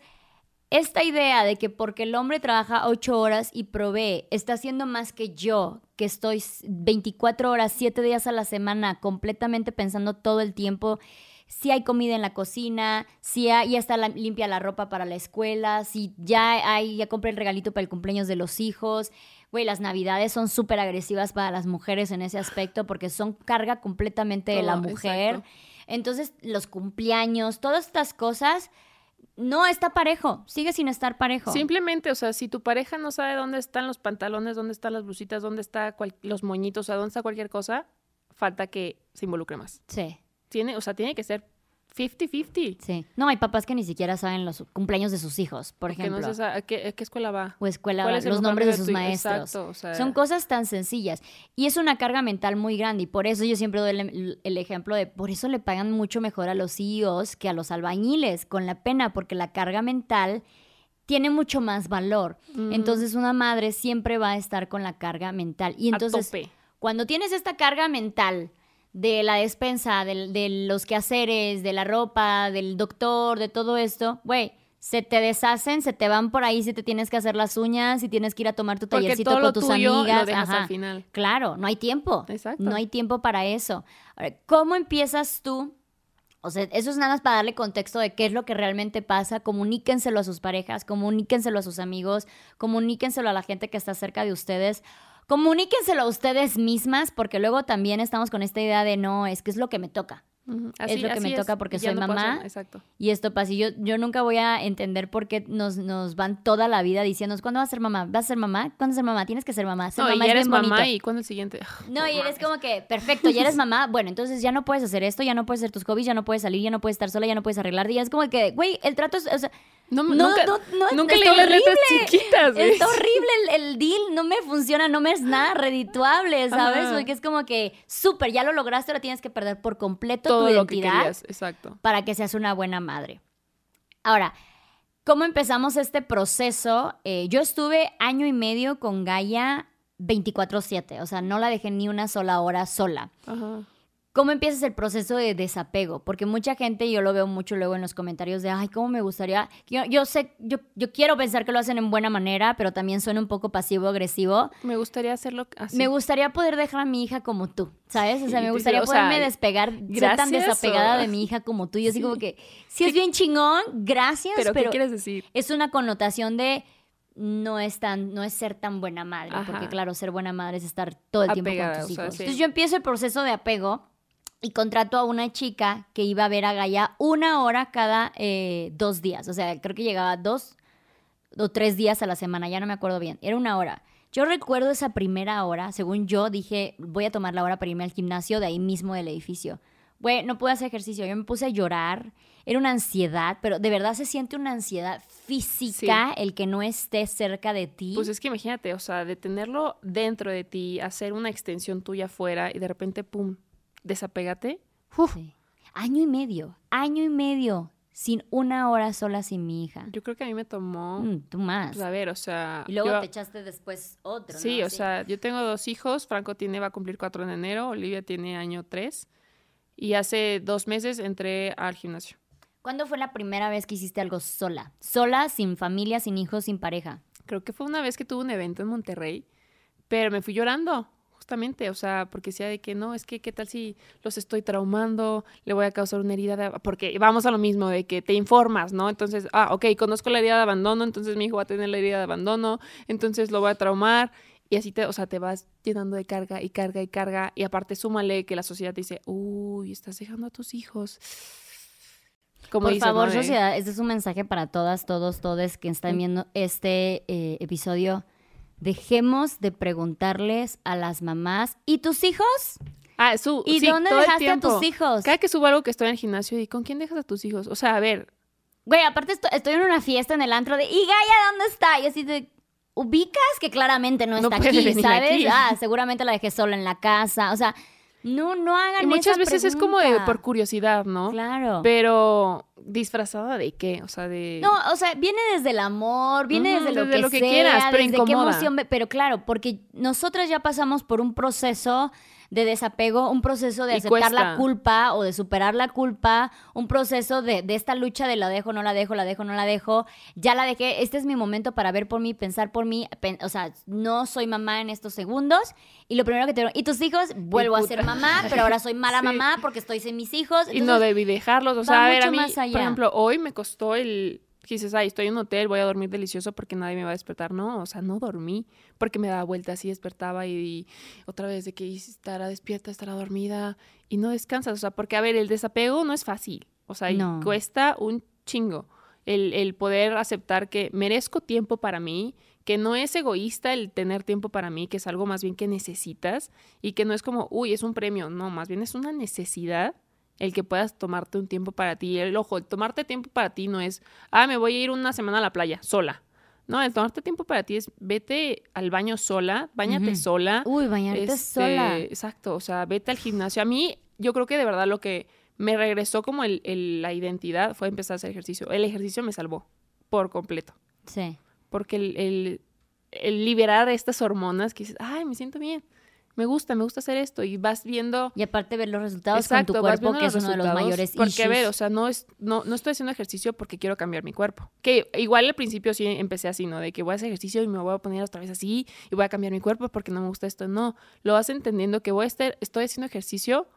esta idea de que porque el hombre trabaja ocho horas y provee, está haciendo más que yo, que estoy 24 horas, siete días a la semana, completamente pensando todo el tiempo si hay comida en la cocina, si ya está limpia la ropa para la escuela, si ya hay, ya compré el regalito para el cumpleaños de los hijos, güey, las navidades son súper agresivas para las mujeres en ese aspecto porque son carga completamente de la mujer. Entonces, los cumpleaños, todas estas cosas, no está parejo, sigue sin estar parejo. Simplemente, o sea, si tu pareja no sabe dónde están los pantalones, dónde están las blusitas, dónde están los moñitos, o sea, dónde está cualquier cosa, falta que se involucre más. Sí. Tiene, o sea, tiene que ser 50-50. Sí. No, hay papás que ni siquiera saben los cumpleaños de sus hijos, por ejemplo. No ¿a, qué, escuela va? O escuela va, los nombres de sus maestros. Son cosas tan sencillas. Y es una carga mental muy grande. Y por eso yo siempre doy el, ejemplo de, por eso le pagan mucho mejor a los CEOs que a los albañiles, con la pena, porque la carga mental tiene mucho más valor. Mm. Entonces una madre siempre va a estar con la carga mental. Y entonces, cuando tienes esta carga mental de la despensa, de, los quehaceres, de la ropa, del doctor, de todo esto, güey, se te deshacen, se te van por ahí si te tienes que hacer las uñas, si tienes que ir a tomar tu Porque tallercito todo lo con tus tuyo amigas. lo dejas Ajá. al final. Claro, no hay tiempo. Exacto. No hay tiempo para eso. Ahora, ¿cómo empiezas tú? O sea, eso es nada más para darle contexto de qué es lo que realmente pasa. Comuníquenselo a sus parejas, comuníquenselo a sus amigos, comuníquenselo a la gente que está cerca de ustedes. Comuníquenselo a ustedes mismas, porque luego también estamos con esta idea de no, es que es lo que me toca. Es lo que me toca porque ya soy no mamá. Exacto. Y esto pasa. Y yo, yo nunca voy a entender por qué nos, nos van toda la vida diciéndonos, ¿cuándo vas a ser mamá? ¿Vas a ser mamá? ¿Cuándo vas a ser mamá? Tienes que ser mamá. Ser No, mamá y es eres mamá bonito. y ¿cuándo el siguiente? (laughs) No, y eres como que, perfecto, ya eres mamá, bueno, entonces ya no puedes hacer esto, ya no puedes hacer tus hobbies, ya no puedes salir, ya no puedes estar sola, ya no puedes arreglarte, ya es como que, güey, el trato es, o sea, No, no, nunca, no, no, nunca leí las letras horrible. chiquitas. güey. Está horrible el, el deal, no me funciona, no me es nada redituable, ¿sabes? Ajá. Porque es como que, súper, ya lo lograste, ahora tienes que perder por completo Todo tu lo que identidad querías, exacto. para que seas una buena madre. Ahora, ¿cómo empezamos este proceso? Eh, yo estuve año y medio con Gaia 24/7, o sea, no la dejé ni una sola hora sola. Ajá. ¿Cómo empiezas el proceso de desapego? Porque mucha gente, yo lo veo mucho luego en los comentarios de, ay, ¿cómo me gustaría? Yo, yo sé, yo, yo quiero pensar que lo hacen en buena manera, pero también suena un poco pasivo-agresivo. Me gustaría hacerlo así. Me gustaría poder dejar a mi hija como tú, ¿sabes? O sea, Sí, me gustaría digo, o sea, poderme despegar, ser tan desapegada o- de mi hija como tú. Y así Sí. como que, si es bien chingón, gracias, ¿Pero, pero, qué quieres decir? es una connotación de no es tan, no es ser tan buena madre, porque claro, ser buena madre es estar todo el tiempo con tus o sea, hijos. sí. Entonces yo empiezo el proceso de apego y contrato a una chica que iba a ver a Gaia una hora cada eh, dos días. O sea, creo que llegaba dos o tres días a la semana, ya no me acuerdo bien. Era una hora. Yo recuerdo esa primera hora, según yo dije, voy a tomar la hora para irme al gimnasio de ahí mismo del edificio. Güey, no pude hacer ejercicio, yo me puse a llorar, era una ansiedad, pero de verdad se siente una ansiedad física el que no esté cerca de ti. Pues es que imagínate, o sea, de tenerlo dentro de ti, hacer una extensión tuya afuera y de repente, pum, desapégate. Uf, Sí. Año y medio, año y medio, sin una hora sola sin mi hija. yo creo que a mí me tomó, Mm, tú más. pues a ver, o sea... y luego yo- te echaste después otro, Sí, ¿no? o sea, yo tengo dos hijos, Franco tiene, va a cumplir cuatro en enero, Olivia tiene año tres, y hace dos meses entré al gimnasio. ¿Cuándo fue la primera vez que hiciste algo sola? Sola, sin familia, sin hijos, sin pareja. Creo que fue una vez que tuve un evento en Monterrey, pero me fui llorando, justamente, o sea, porque decía de que no, es que qué tal si los estoy traumando, le voy a causar una herida de... Porque vamos a lo mismo, de que te informas, ¿no? Entonces, ah, ok, conozco la herida de abandono, entonces mi hijo va a tener la herida de abandono, entonces lo voy a traumar. Y así te, o sea, te vas llenando de carga y carga y carga. Y aparte, súmale que la sociedad te dice, uy, estás dejando a tus hijos. Como Por favor, sociedad, este es un mensaje para todas, todos, todes que están viendo este eh, episodio. Dejemos de preguntarles a las mamás, ¿y tus hijos? Ah, su, ¿Y sí, dónde todo dejaste a tus hijos? Cada que subo algo que estoy en el gimnasio y ¿con quién dejas a tus hijos? O sea, a ver, Güey, aparte esto- estoy en una fiesta en el antro de, ¿y Gaia dónde está? Y así de, ¿ubicas que claramente no No está aquí, sabes? aquí. Ah, seguramente la dejé sola en la casa. O sea, no, no hagan y muchas esa veces es como de por curiosidad, ¿no? Claro. Pero disfrazada de qué? O sea, de... No, o sea, viene desde el amor, viene desde lo que, lo que sea, quieras, pero desde qué emoción, pero claro, porque nosotras ya pasamos por un proceso de desapego, un proceso de Y aceptar la culpa o de superar la culpa, un proceso de, de esta lucha de la dejo, no la dejo, la dejo, no la dejo, ya la dejé, este es mi momento para ver por mí, pensar por mí, pen- o sea, no soy mamá en estos segundos y lo primero que te y tus hijos, vuelvo a ser mamá, pero ahora soy mala (laughs) Sí. mamá porque estoy sin mis hijos. y no debí dejarlos. O sea, a ver, mí. Por ejemplo, hoy me costó el... Dices, ay, estoy en un hotel, voy a dormir delicioso porque nadie me va a despertar. No, o sea, no dormí porque me daba vueltas y despertaba y, y otra vez de que estará despierta, estará dormida y no descansas. O sea, porque, a ver, el desapego no es fácil. O sea, y cuesta un chingo el, el poder aceptar que merezco tiempo para mí, que no es egoísta el tener tiempo para mí, que es algo más bien que necesitas y que no es como, uy, es un premio. No, más bien es una necesidad el que puedas tomarte un tiempo para ti. El ojo, el tomarte tiempo para ti no es, ah, me voy a ir una semana a la playa sola. No, el tomarte tiempo para ti es vete al baño sola, bañate sola. Uy, bañarte Este, sola. Exacto, o sea, vete al gimnasio. A mí, yo creo que de verdad lo que me regresó como el, el- la identidad fue empezar a hacer ejercicio. El ejercicio me salvó por completo. Sí. Porque el, el- el liberar estas hormonas que dices, ay, me siento bien. Me gusta, me gusta hacer esto y vas viendo... Y aparte ver los resultados con tu cuerpo, que es uno de los mayores Porque, ver, o sea, no, es, no, no estoy haciendo ejercicio porque quiero cambiar mi cuerpo. Que igual al principio sí empecé así, ¿no? De que voy a hacer ejercicio y me voy a poner otra vez así y voy a cambiar mi cuerpo porque no me gusta esto. No, lo vas entendiendo que voy a estar, estoy haciendo ejercicio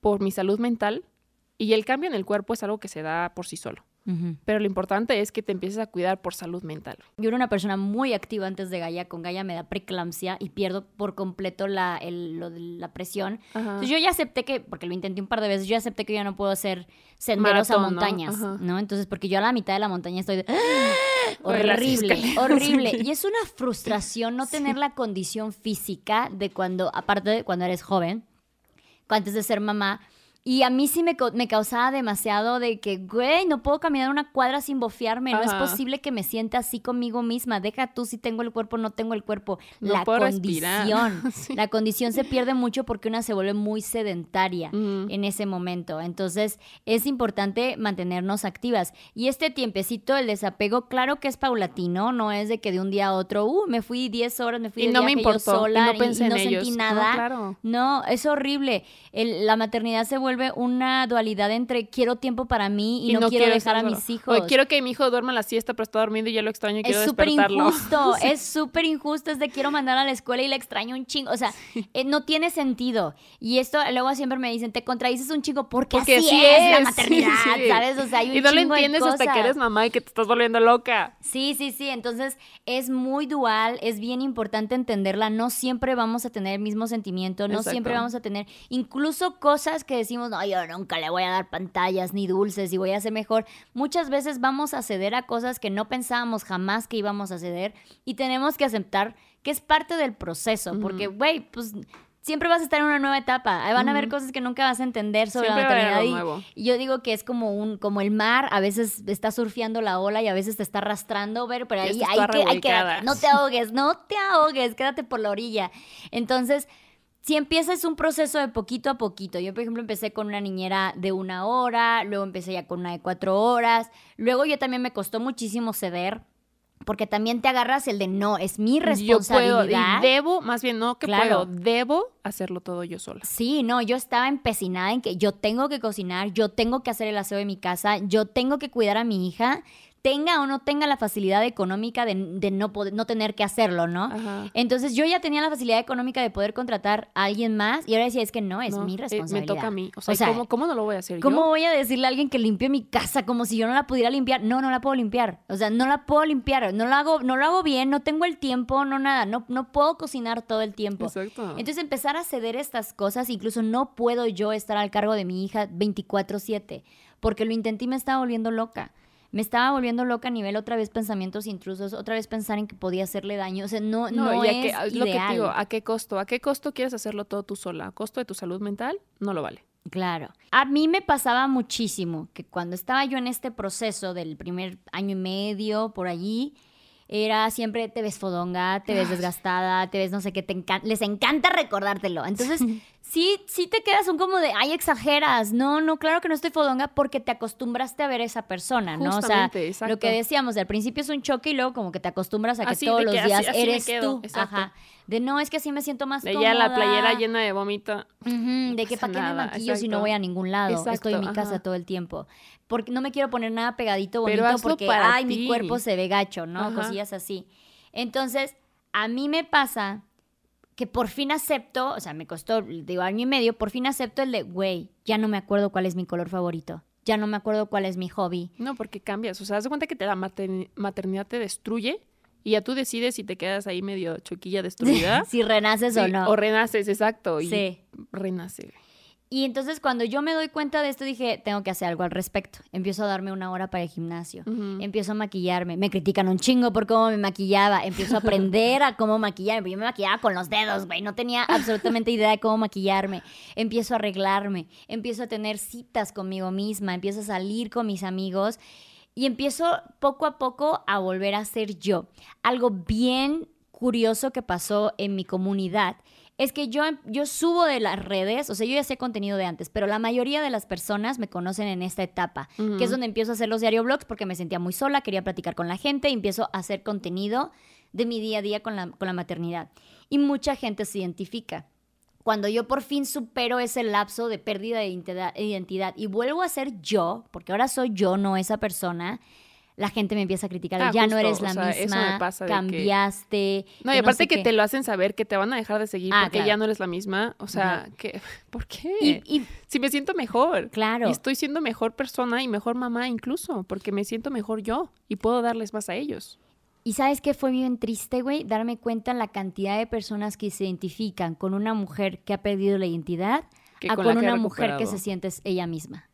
por mi salud mental y el cambio en el cuerpo es algo que se da por sí solo. Pero lo importante es que te empieces a cuidar por salud mental. Yo era una persona muy activa antes de Gaia. Con Gaia me da preeclampsia y pierdo por completo la, lo de la presión. Entonces yo ya acepté que, porque lo intenté un par de veces, yo acepté que ya no puedo hacer senderos a montañas, ¿no? Entonces, porque yo a la mitad de la montaña estoy de... horrible, horrible. (laughs) Y es una frustración no tener la condición física de cuando, aparte de cuando eres joven, antes de ser mamá, y a mí sí me, me, causaba demasiado de que, güey, no puedo caminar una cuadra sin bofiarme. No es posible que me sienta así conmigo misma. Deja tú si tengo el cuerpo, no tengo el cuerpo. la condición. (laughs) La condición se pierde mucho porque una se vuelve muy sedentaria en ese momento. Entonces, es importante mantenernos activas. Y este tiempecito, el desapego, claro que es paulatino. No es de que de un día a otro, uh, me fui 10 horas, me fui de no me importó, sola y no, sentí nada. No, claro. no, es horrible. la maternidad se vuelve una dualidad entre quiero tiempo para mí y, no, quiero, dejar a mis hijos. O quiero que mi hijo duerma la siesta, pero está dormido y ya lo extraño y quiero despertarlo. Es súper injusto, (laughs) es súper injusto, es de quiero mandar a la escuela y le extraño un chingo. O sea, eh, no tiene sentido. Y esto luego siempre me dicen, te contradices un chingo porque, así, es, la (laughs) maternidad, ¿sabes? O sea, hay un Y no lo entiendes hasta que eres mamá y que te estás volviendo loca. Sí, sí, sí. Entonces, es muy dual, es bien importante entenderla. No siempre vamos a tener el mismo sentimiento, no siempre vamos a tener incluso cosas que decimos, no, yo nunca le voy a dar pantallas ni dulces y voy a ser mejor. Muchas veces vamos a ceder a cosas que no pensábamos jamás que íbamos a ceder y tenemos que aceptar que es parte del proceso, porque, güey, pues siempre vas a estar en una nueva etapa. Van a haber cosas que nunca vas a entender sobre la maternidad. Y, yo digo que es como un, como el mar, a veces está surfeando la ola y a veces te está arrastrando, pero, pero ahí hay que, hay que, no te ahogues, no te ahogues, quédate por la orilla. Entonces, si empiezas un proceso de poquito a poquito, yo por ejemplo empecé con una niñera de una hora, luego empecé ya con una de cuatro horas, luego yo también me costó muchísimo ceder, porque también te agarras el de no, es mi responsabilidad. Yo puedo, debo, más bien no que puedo, debo hacerlo todo yo sola. Sí, no, yo estaba empecinada en que yo tengo que cocinar, yo tengo que hacer el aseo de mi casa, yo tengo que cuidar a mi hija tenga o no tenga la facilidad económica de, no, poder, no tener que hacerlo, ¿no? Entonces yo ya tenía la facilidad económica de poder contratar a alguien más y ahora decía, es que no, es mi responsabilidad. Eh, me toca a mí. O sea, ¿cómo, no lo voy a hacer ¿Cómo voy a decirle a alguien que limpie mi casa como si yo no la pudiera limpiar? No, no la puedo limpiar. O sea, no la puedo limpiar. No lo hago, no lo hago bien, no tengo el tiempo, no nada. No, no puedo cocinar todo el tiempo. Exacto. Entonces empezar a ceder estas cosas, incluso no puedo yo estar al cargo de mi hija 24/7 porque lo intenté y me estaba volviendo loca me estaba volviendo loca a nivel otra vez pensamientos intrusos, otra vez pensar en que podía hacerle daño. O sea, no, no, es qué, Lo que te digo, ¿a qué costo? ¿A qué costo quieres hacerlo todo tú sola? ¿A costo de tu salud mental? No lo vale. Claro. A mí me pasaba muchísimo que cuando estaba yo en este proceso del primer año y medio, por allí, era siempre te ves fodonga, te ves desgastada, te ves no sé qué, te les encanta recordártelo. Entonces, (laughs) sí, sí te quedas un como de, ay, exageras. No, no, claro que no estoy fodonga porque te acostumbraste a ver a esa persona, ¿no? o sea, lo que decíamos, al principio es un choque y luego como que te acostumbras a que todos los días eres tú. Ajá. De no, es que así me siento más de ya la playera llena de vómito. de que para qué me maquillo si no voy a ningún lado. Estoy en mi casa todo el tiempo. Porque no me quiero poner nada pegadito bonito porque, ay, mi cuerpo se ve gacho, ¿no? Cosillas así. Entonces, a mí me pasa que por fin acepto, o sea, me costó, digo, año y medio, por fin acepto el de, güey, ya no me acuerdo cuál es mi color favorito ya no me acuerdo cuál es mi hobby. No, porque cambias. O sea, haz de cuenta que te, la maternidad te destruye y ya tú decides si te quedas ahí medio choquilla destruida. (laughs) si renaces o no. O renaces, exacto. Y sí. Renace. Y entonces cuando yo me doy cuenta de esto dije, tengo que hacer algo al respecto. Empiezo a darme una hora para el gimnasio. Empiezo a maquillarme. Me critican un chingo por cómo me maquillaba. Empiezo a aprender a cómo maquillarme. Yo me maquillaba con los dedos, güey. No tenía absolutamente idea de cómo maquillarme. Empiezo a arreglarme. Empiezo a tener citas conmigo misma. Empiezo a salir con mis amigos y empiezo poco a poco a volver a ser yo. Algo bien curioso que pasó en mi comunidad es que yo, yo subo de las redes, o sea, yo ya sé contenido de antes, pero la mayoría de las personas me conocen en esta etapa, que es donde empiezo a hacer los diario blogs porque me sentía muy sola, quería platicar con la gente y empiezo a hacer contenido de mi día a día con la, con la maternidad. Y mucha gente se identifica cuando yo por fin supero ese lapso de pérdida de identidad y vuelvo a ser yo, porque ahora soy yo, no esa persona, la gente me empieza a criticar, Ah, ya no eres o la sea, eso me misma, pasa de que- cambiaste. No, y aparte sé que qué. te lo hacen saber que te van a dejar de seguir Ah, porque claro. ya no eres la misma. O sea, que, (laughs) ¿por qué? Y, y Si me siento mejor. claro, Y estoy siendo mejor persona y mejor mamá incluso, porque me siento mejor yo y puedo darles más a ellos. y sabes qué fue bien triste, güey, darme cuenta la cantidad de personas que se identifican con una mujer que ha perdido la identidad Que a con la una mujer que se siente es ella misma.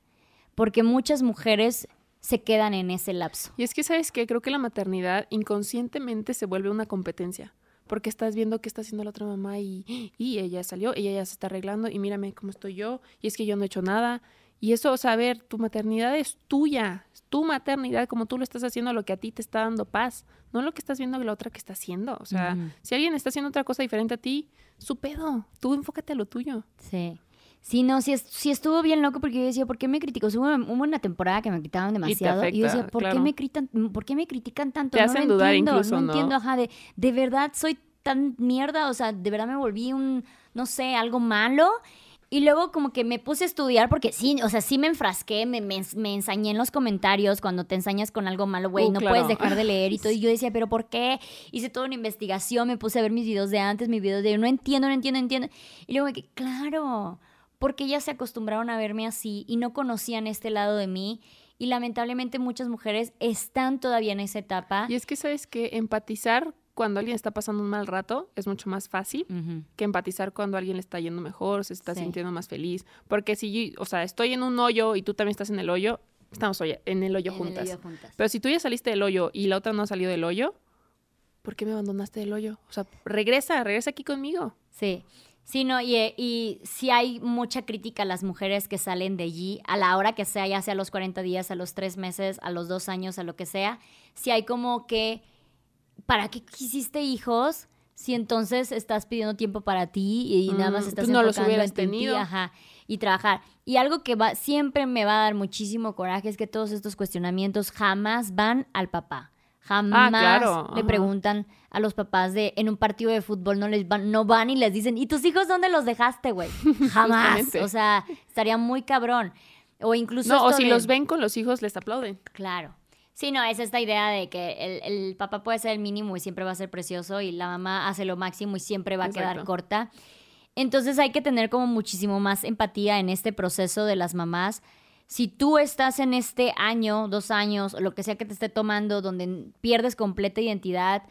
Porque muchas mujeres se quedan en ese lapso. Y es que, ¿sabes qué? Creo que la maternidad inconscientemente se vuelve una competencia. Porque estás viendo qué está haciendo la otra mamá y, y ella salió, ella ya se está arreglando y mírame cómo estoy yo y es que yo no he hecho nada. Y eso, o sea, a ver, tu maternidad es tuya, es tu maternidad como tú lo estás haciendo lo que a ti te está dando paz, no lo que estás viendo que la otra que está haciendo. O sea, si alguien está haciendo otra cosa diferente a ti, su pedo, tú enfócate a lo tuyo. Sí. Sí, no, sí, sí estuvo bien loco porque yo decía, ¿por qué me criticó? Hubo, hubo una temporada que me criticaban demasiado. y yo decía, ¿por, qué me critican, ¿por qué me critican tanto? Te no hacen lo dudar entiendo, incluso, no, ¿no? entiendo, ajá, de, de verdad soy tan mierda, o sea, de verdad me volví un, no sé, algo malo. Y luego como que me puse a estudiar porque sí, o sea, sí me enfrasqué, me, me, me ensañé en los comentarios cuando te ensañas con algo malo, güey, Uh, no claro. puedes dejar de leer y todo. (laughs) Y yo decía, ¿pero por qué? Hice toda una investigación, me puse a ver mis videos de antes, mis videos de no entiendo, no entiendo, no entiendo. Y luego me quedé, claro, porque ellas se acostumbraron a verme así y no conocían este lado de mí. Y lamentablemente muchas mujeres están todavía en esa etapa. Y es que, ¿sabes que Empatizar cuando alguien está pasando un mal rato es mucho más fácil que empatizar cuando alguien le está yendo mejor, se está Sí. sintiendo más feliz. Porque si yo, o sea, estoy en un hoyo y tú también estás en el hoyo, estamos en el hoyo En el juntas. hoyo juntas. Pero si tú ya saliste del hoyo y la otra no salió del hoyo, ¿por qué me abandonaste del hoyo? O sea, regresa, regresa aquí conmigo. Sí. Sí, no, y, eh, y sí hay mucha crítica a las mujeres que salen de allí a la hora que sea, ya sea a los 40 días, a los 3 meses, a los 2 años, a lo que sea. Sí hay como que, ¿para qué quisiste hijos? Si entonces estás pidiendo tiempo para ti y nada más Mm, estás pues no los enfocando hubieras en ti, ajá, y trabajar. Y algo que va, siempre me va a dar muchísimo coraje es que todos estos cuestionamientos jamás van al papá. Jamás claro, le preguntan a los papás de en un partido de fútbol no les van, no van y les dicen, ¿y tus hijos dónde los dejaste, güey? (laughs) Jamás. O sea, estaría muy cabrón. O incluso No, o si de- los ven con los hijos, les aplauden. Claro. Sí, no, es esta idea de que el, el papá puede ser el mínimo y siempre va a ser precioso y la mamá hace lo máximo y siempre va a quedar corta. Entonces hay que tener como muchísimo más empatía en este proceso de las mamás. Si tú estás en este año, dos años, lo que sea que te esté tomando, donde pierdes completa identidad,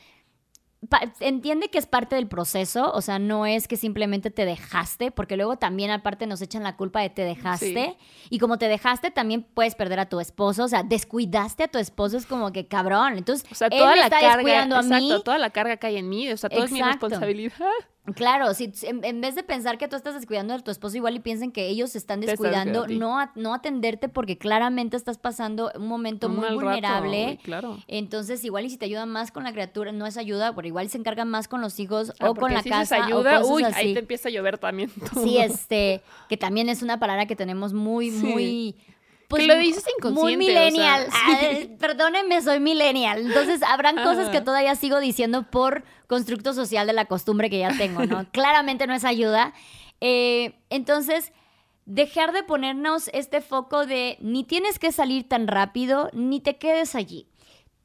entiende que es parte del proceso, o sea, no es que simplemente te dejaste, porque luego también aparte nos echan la culpa de te dejaste, y como te dejaste también puedes perder a tu esposo, o sea, descuidaste a tu esposo, es como que cabrón, entonces O sea, él toda me la está carga, descuidando a exacto, mí, toda la carga cae en mí, o sea, todo es mi Exacto. responsabilidad. Claro, si en, en vez de pensar que tú estás descuidando a tu esposo, igual y piensen que ellos se están descuidando, no, a- no atenderte porque claramente estás pasando un momento Un muy rato, vulnerable. güey, claro. Entonces, igual y si te ayudan más con la criatura, no es ayuda, pero igual se encargan más con los hijos Ah, o con la si casa ayuda, o uy, así. ahí te empieza a llover también. todo. Sí, este, que también es una palabra que tenemos muy, Sí. muy... pues, lo dices Muy inconsciente, o sea, millennial. sí. (laughs) Ah, perdónenme, soy millennial. Entonces, habrán cosas que todavía sigo diciendo por constructo social de la costumbre que ya tengo, ¿no? (laughs) Claramente no es ayuda. Eh, entonces, dejar de ponernos este foco de ni tienes que salir tan rápido, ni te quedes allí.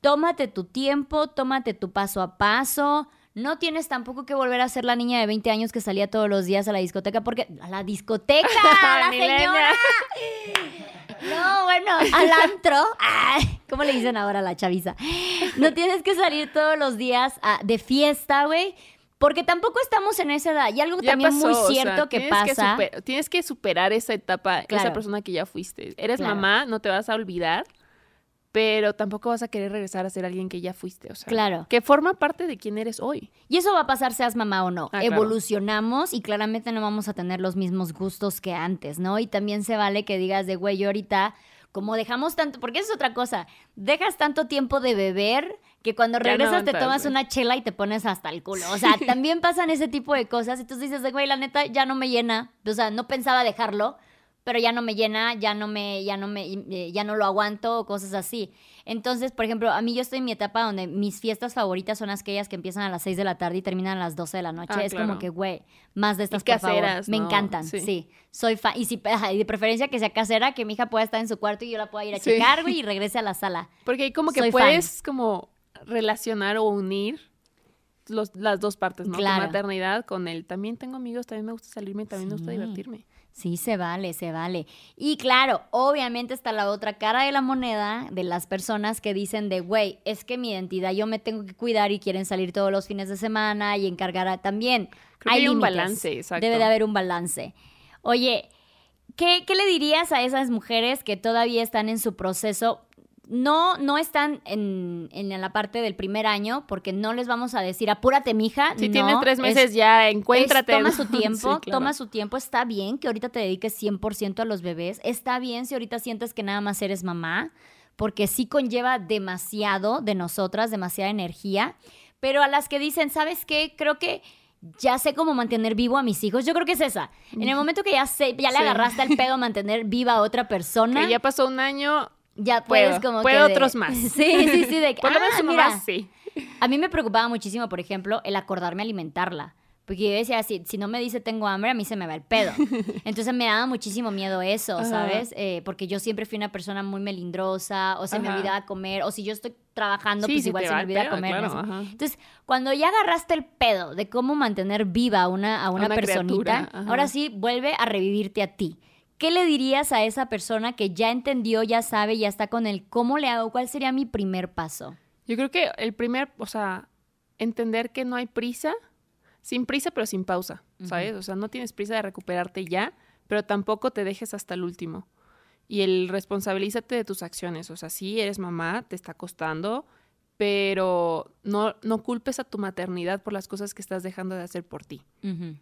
Tómate tu tiempo, tómate tu paso a paso. No tienes tampoco que volver a ser la niña de 20 años que salía todos los días a la discoteca, porque a la discoteca, (laughs) a la señora. No, bueno, al antro. Ay, ¿Cómo le dicen ahora a la chaviza? No tienes que salir todos los días a- de fiesta, güey. Porque tampoco estamos en esa edad. Y algo Ya también pasó, muy o sea, cierto que pasa. super- tienes que superar esa etapa, Claro. esa persona que ya fuiste. Eres Claro. mamá, no te vas a olvidar, pero tampoco vas a querer regresar a ser alguien que ya fuiste. O sea, Claro. que forma parte de quién eres hoy. Y eso va a pasar seas mamá o no. Ah, claro. Evolucionamos y claramente no vamos a tener los mismos gustos que antes, ¿no? Y también se vale que digas de, güey, yo ahorita, como dejamos tanto, porque eso es otra cosa, dejas tanto tiempo de beber que cuando no regresas te tomas güey. una chela y te pones hasta el culo. O sea, también pasan ese tipo de cosas. Entonces dices de, güey, la neta ya no me llena. O sea, no pensaba dejarlo. Pero ya no me llena, ya no me, ya no me, eh, ya no lo aguanto o cosas así. Entonces, por ejemplo, a mí yo estoy en mi etapa donde mis fiestas favoritas son aquellas que empiezan a las 6 de la tarde y terminan a las 12 de la noche. Ah, es como que, güey, más de estas Y por favor. caseras, Me encantan, Sí. sí. Soy fan. Y, si, y de preferencia que sea casera, que mi hija pueda estar en su cuarto y yo la pueda ir a Sí. checar, güey, (laughs) y regrese a la sala. Porque ahí como que Soy fan. puedes como relacionar o unir los, las dos partes, ¿no? Claro. Tu maternidad con el también tengo amigos, también me gusta salirme, también me gusta divertirme. Sí, se vale, se vale. Y claro, obviamente está la otra cara de la moneda de las personas que dicen de, güey, es que mi identidad yo me tengo que cuidar y quieren salir todos los fines de semana y encargar a- también. Creo que hay un balance, exacto. Debe de haber un balance. Oye, ¿qué, qué le dirías a esas mujeres que todavía están en su proceso? No, no están en, en la parte del primer año, porque no les vamos a decir, apúrate, mija. Si no, tienes tres es- meses ya, encuéntrate. es, toma su (laughs) tiempo, Sí, claro. toma su tiempo. Está bien que ahorita te dediques 100% a los bebés. Está bien si ahorita sientes que nada más eres mamá, porque sí conlleva demasiado de nosotras, demasiada energía. Pero a las que dicen, ¿sabes qué? Creo que ya sé cómo mantener vivo a mis hijos. Yo creo que es esa. En el momento que ya sé, ya le Sí. agarraste al pedo a mantener viva a otra (laughs) persona, Que ya pasó un año, ya puedo, puedes como puedo que de- otros (laughs) más. Sí, sí, sí. De que, por lo "Ah, menos uno mira, más, sí. a mí me preocupaba muchísimo, por ejemplo, el acordarme alimentarla. Porque yo decía, si, si no me dice tengo hambre, a mí se me va el pedo. (laughs) Entonces me daba muchísimo miedo eso. ¿sabes? Eh, porque yo siempre fui una persona muy melindrosa, o se me olvidaba comer, o si yo estoy trabajando, Sí, pues igual se me olvida pedo, comer. claro, ¿no? ajá. Entonces, cuando ya agarraste el pedo de cómo mantener viva a una, a una, una personita, ahora sí vuelve a revivirte a ti. ¿Qué le dirías a esa persona que ya entendió, ya sabe, ya está con el cómo le hago? ¿Cuál sería mi primer paso? Yo creo que el primer, o sea, entender que no hay prisa, sin prisa pero sin pausa, ¿sabes? O sea, no tienes prisa de recuperarte ya, pero tampoco te dejes hasta el último. Y el responsabilízate de tus acciones, o sea, sí eres mamá, te está costando, pero no, no culpes a tu maternidad por las cosas que estás dejando de hacer por ti. Ayu-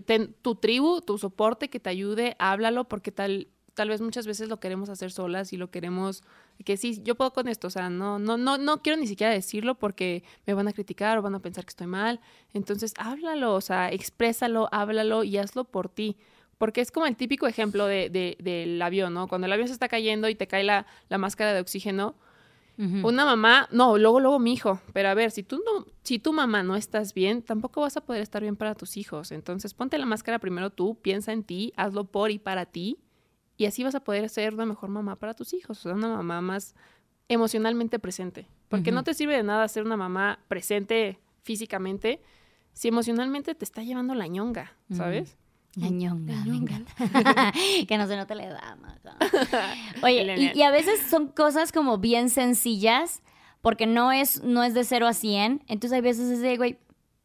ten tu tribu, tu soporte que te ayude, háblalo, porque tal, tal vez muchas veces lo queremos hacer solas y lo queremos, que sí, yo puedo con esto, o sea, no, no, no, no quiero ni siquiera decirlo porque me van a criticar o van a pensar que estoy mal. Entonces, háblalo, o sea, exprésalo, háblalo y hazlo por ti. Porque es como el típico ejemplo de, de- del avión, ¿no? Cuando el avión se está cayendo y te cae la, la máscara de oxígeno, Una mamá, no, luego, luego mi hijo. Pero a ver, si tú no, si tu mamá no estás bien, tampoco vas a poder estar bien para tus hijos. Entonces, ponte la máscara primero tú, piensa en ti, hazlo por y para ti, y así vas a poder ser una mejor mamá para tus hijos, o sea, una mamá más emocionalmente presente. Porque no te sirve de nada ser una mamá presente físicamente si emocionalmente te está llevando la ñonga, ¿sabes? La ñonga, La me encanta. (laughs) (laughs) que no se note la edad. (laughs) Oye, y, y a veces son cosas como bien sencillas, porque no es, no es de 0 a 100. Entonces hay veces es de, güey,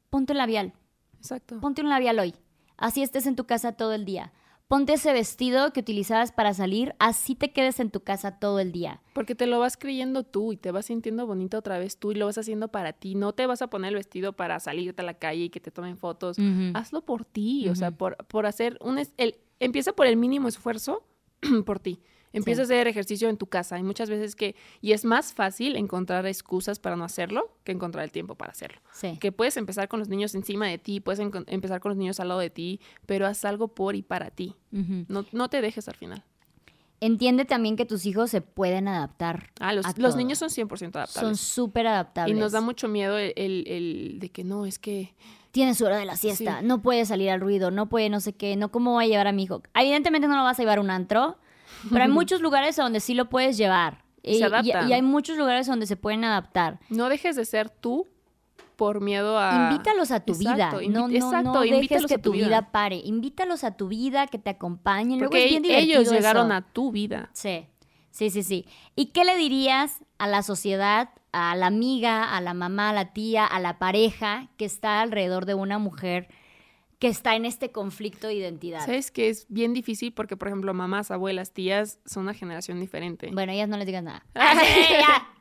ponte un labial. Exacto. Ponte un labial hoy. Así estés en tu casa todo el día. Ponte ese vestido que utilizabas para salir, así te quedes en tu casa todo el día. Porque te lo vas creyendo tú y te vas sintiendo bonita otra vez tú y lo vas haciendo para ti. No te vas a poner el vestido para salirte a la calle y que te tomen fotos. Hazlo por ti, o sea, por, por hacer un... es- El, empieza por el mínimo esfuerzo (clears throat) por ti. Empieza Sí. a hacer ejercicio en tu casa. Hay muchas veces que... Y es más fácil encontrar excusas para no hacerlo que encontrar el tiempo para hacerlo. Sí. Que puedes empezar con los niños encima de ti, puedes empezar con los niños al lado de ti, pero haz algo por y para ti. No, no te dejes al final. Entiende también que tus hijos se pueden adaptar. Ah, los, a los todo. niños son 100% Son adaptables. súper adaptables. Y nos da mucho miedo el, el- el de que no, es que... Tiene su hora de la siesta, Sí. no puede salir al ruido, no puede no sé qué, no cómo va a llevar a mi hijo. Evidentemente no lo vas a llevar a un antro, pero hay (laughs) muchos lugares donde sí lo puedes llevar. Se Y, y- y hay muchos lugares donde se pueden adaptar. No dejes de ser tú por miedo a... Invítalos a tu Exacto, vida. No, no, exacto, no dejes invítalos que a tu vida. vida. pare. Invítalos a tu vida, que te acompañen. Luego Porque es bien ellos divertido llegaron eso. a tu vida. Sí, sí, sí, sí. ¿Y qué le dirías a la sociedad, a la amiga, a la mamá, a la tía, a la pareja que está alrededor de una mujer que está en este conflicto de identidad? ¿Sabes que es bien difícil? Porque, por ejemplo, mamás, abuelas, tías son una generación diferente. Bueno, ellas no les digan nada. (laughs)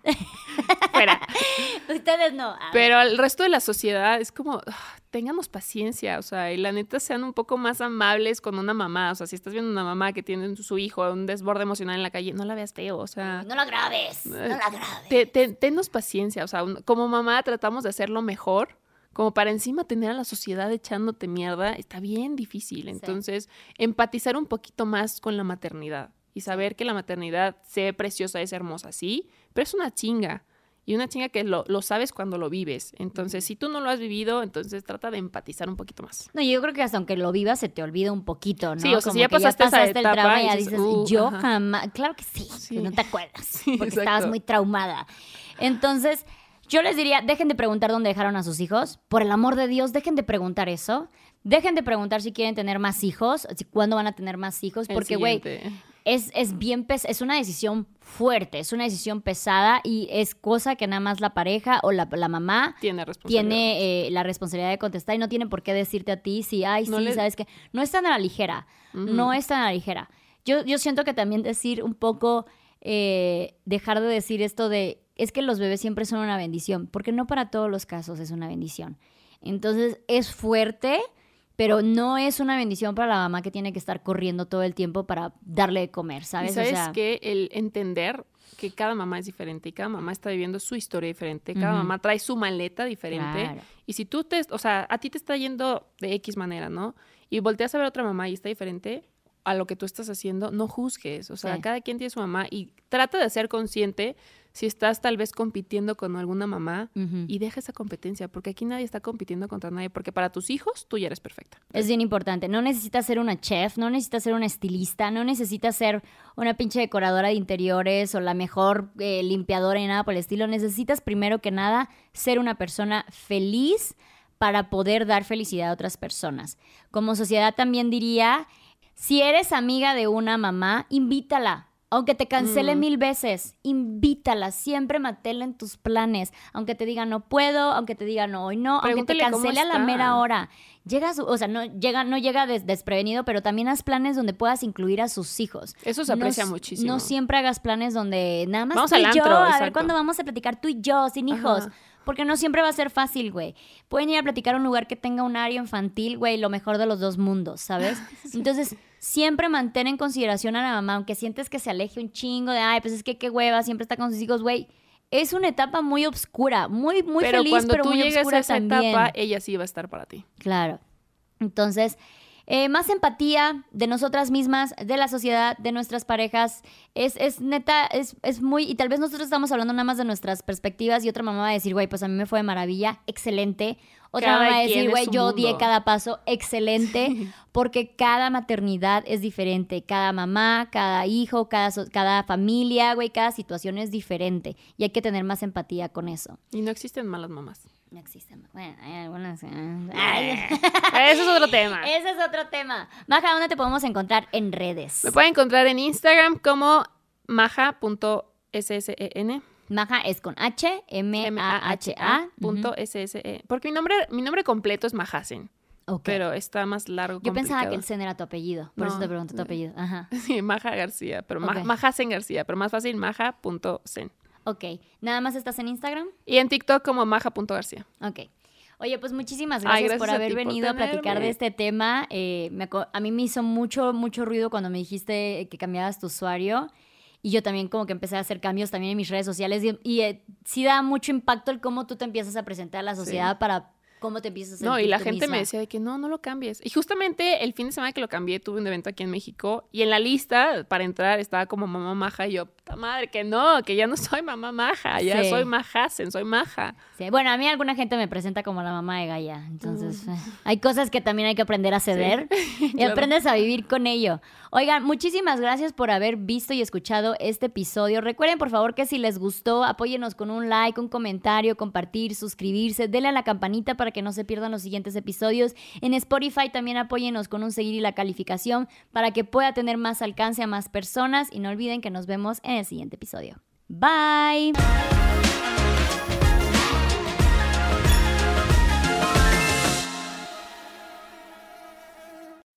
Fuera. (laughs) Ustedes no. Ah, Pero al resto de la sociedad es como, ah, tengamos paciencia, o sea, y la neta sean un poco más amables con una mamá. O sea, si estás viendo una mamá que tiene su hijo un desborde emocional en la calle, no la veas feo, o sea... No la grabes, no la grabes. te- te- tennos paciencia, o sea, un- como mamá tratamos de hacerlo mejor como para encima tener a la sociedad echándote mierda, está bien difícil. Entonces, empatizar un poquito más con la maternidad y saber que la maternidad, sea preciosa, es hermosa, sí, pero es una chinga. Y una chinga que lo, sabes cuando lo vives. Entonces, si tú no lo has vivido, entonces trata de empatizar un poquito más. No, yo creo que hasta aunque lo vivas se te olvida un poquito, ¿no? Sí, o sea, si ya pasaste, esa etapa, el trauma y ya dices, yo jamás, claro que sí, no te acuerdas, (laughs) porque estabas muy traumada. Entonces, yo les diría, dejen de preguntar dónde dejaron a sus hijos. Por el amor de Dios, dejen de preguntar eso. Dejen de preguntar si quieren tener más hijos, si cuándo van a tener más hijos, porque, güey, es, es bien es una decisión fuerte, es una decisión pesada y es cosa que nada más la pareja o la, mamá tiene, tiene eh, la responsabilidad de contestar y no tiene por qué decirte a ti si, ay, sí, sabes que no es tan a la ligera, no es tan a la ligera. Yo, yo siento que también decir un poco, eh, dejar de decir esto de, es que los bebés siempre son una bendición, porque no para todos los casos es una bendición. Entonces es fuerte, pero no es una bendición para la mamá que tiene que estar corriendo todo el tiempo para darle de comer, ¿sabes? sabes que el entender que cada mamá es diferente y cada mamá está viviendo su historia diferente, cada mamá trae su maleta diferente y si tú te, o sea, a ti te está yendo de X manera, ¿no? Y volteas a ver a otra mamá y está diferente a lo que tú estás haciendo, no juzgues, o sea, cada quien tiene su mamá y trata de ser consciente si estás tal vez compitiendo con alguna mamá y deja esa competencia, porque aquí nadie está compitiendo contra nadie, porque para tus hijos tú ya eres perfecta. Es bien importante, no necesitas ser una chef, no necesitas ser una estilista, no necesitas ser una pinche decoradora de interiores o la mejor eh, limpiadora y nada por el estilo, necesitas primero que nada ser una persona feliz para poder dar felicidad a otras personas. Como sociedad también diría, si eres amiga de una mamá, invítala aunque te cancele mm. mil veces, invítala, siempre matela en tus planes. Aunque te diga no puedo, aunque te diga no hoy no, aunque te cancele a la mera hora. Llegas, o sea, no llega, no llega desprevenido, pero también haz planes donde puedas incluir a sus hijos. Eso se aprecia muchísimo. No siempre hagas planes donde nada más tú y yo, a ver cuándo vamos a platicar tú y yo, sin hijos. Porque no siempre va a ser fácil, güey. Pueden ir a platicar a un lugar que tenga un área infantil, güey, lo mejor de los dos mundos, ¿sabes? (laughs) Entonces, siempre mantén en consideración a la mamá, aunque sientes que se aleje un chingo de, ay, pues es que qué hueva, siempre está con sus hijos, güey. Es una etapa muy oscura, muy, muy pero feliz, cuando pero tú muy llegues a esa etapa, ella sí va a estar para ti. Claro. Entonces, eh, más empatía de nosotras mismas, de la sociedad, de nuestras parejas. Es, es neta, es, es, muy. Y tal vez nosotros estamos hablando nada más de nuestras perspectivas y otra mamá va a decir, güey, pues a mí me fue de maravilla, excelente. Otra va a decir, güey, yo odié cada paso, excelente, porque cada maternidad es diferente, cada mamá, cada hijo, cada, cada familia, güey, cada situación es diferente y hay que tener más empatía con eso. Y no existen malas mamás. No existen. Bueno, hay algunas. Eh, eh, ese es otro tema. (laughs) Ese es otro tema. Maja, ¿dónde te podemos encontrar en redes? Me pueden encontrar en Instagram como maja.ssen. Maja es con H, M-A-H-A. Punto S-S-E. Porque mi nombre, mi nombre completo es Majasen. Pero está más largo. Yo pensaba que el Sen era tu apellido. Por eso te pregunto tu apellido. Ajá. (laughs) Sí, Maja García. Pero Majasen García. Pero más fácil, maja.sen. Ok. ¿Nada más estás en Instagram? Y en TikTok como maja.garcía. Ok. Oye, pues muchísimas gracias, por haber venido a platicar de este tema. Eh, a mí me hizo mucho, mucho ruido cuando me dijiste que cambiabas tu usuario. Y yo también como que empecé a hacer cambios también en mis redes sociales y, eh, sí da mucho impacto el cómo tú te empiezas a presentar a la sociedad para cómo te empiezas a sentir No, y la gente me decía de que no, no lo cambies. Y justamente el fin de semana que lo cambié, tuve un evento aquí en México y en la lista para entrar estaba como mamá maja y yo, puta madre, que no, que ya no (laughs) soy mamá maja, ya soy majasen, soy maja. Sí, bueno, a mí alguna gente me presenta como la mamá de Gaia, entonces mm. (laughs) hay cosas que también hay que aprender a ceder (laughs) y aprendes a vivir con ello. Oigan, muchísimas gracias por haber visto y escuchado este episodio. Recuerden, por favor, que si les gustó, apóyenos con un like, un comentario, compartir, suscribirse, denle a la campanita para que no se pierdan los siguientes episodios. En Spotify también apóyenos con un seguir y la calificación para que pueda tener más alcance a más personas y no olviden que nos vemos en el siguiente episodio. Bye.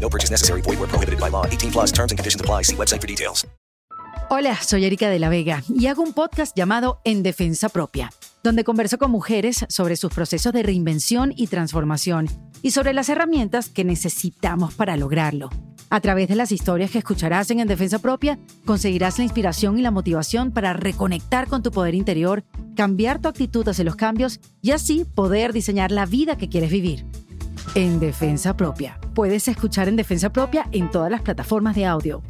No purchase necessary. Void where by law. 18 plus terms and conditions apply. See website for details. Hola, soy Erika de la Vega y hago un podcast llamado En Defensa Propia, donde converso con mujeres sobre sus procesos de reinvención y transformación y sobre las herramientas que necesitamos para lograrlo. A través de las historias que escucharás en En Defensa Propia, conseguirás la inspiración y la motivación para reconectar con tu poder interior, cambiar tu actitud hacia los cambios y así poder diseñar la vida que quieres vivir. En Defensa Propia. Puedes escuchar En Defensa Propia en todas las plataformas de audio.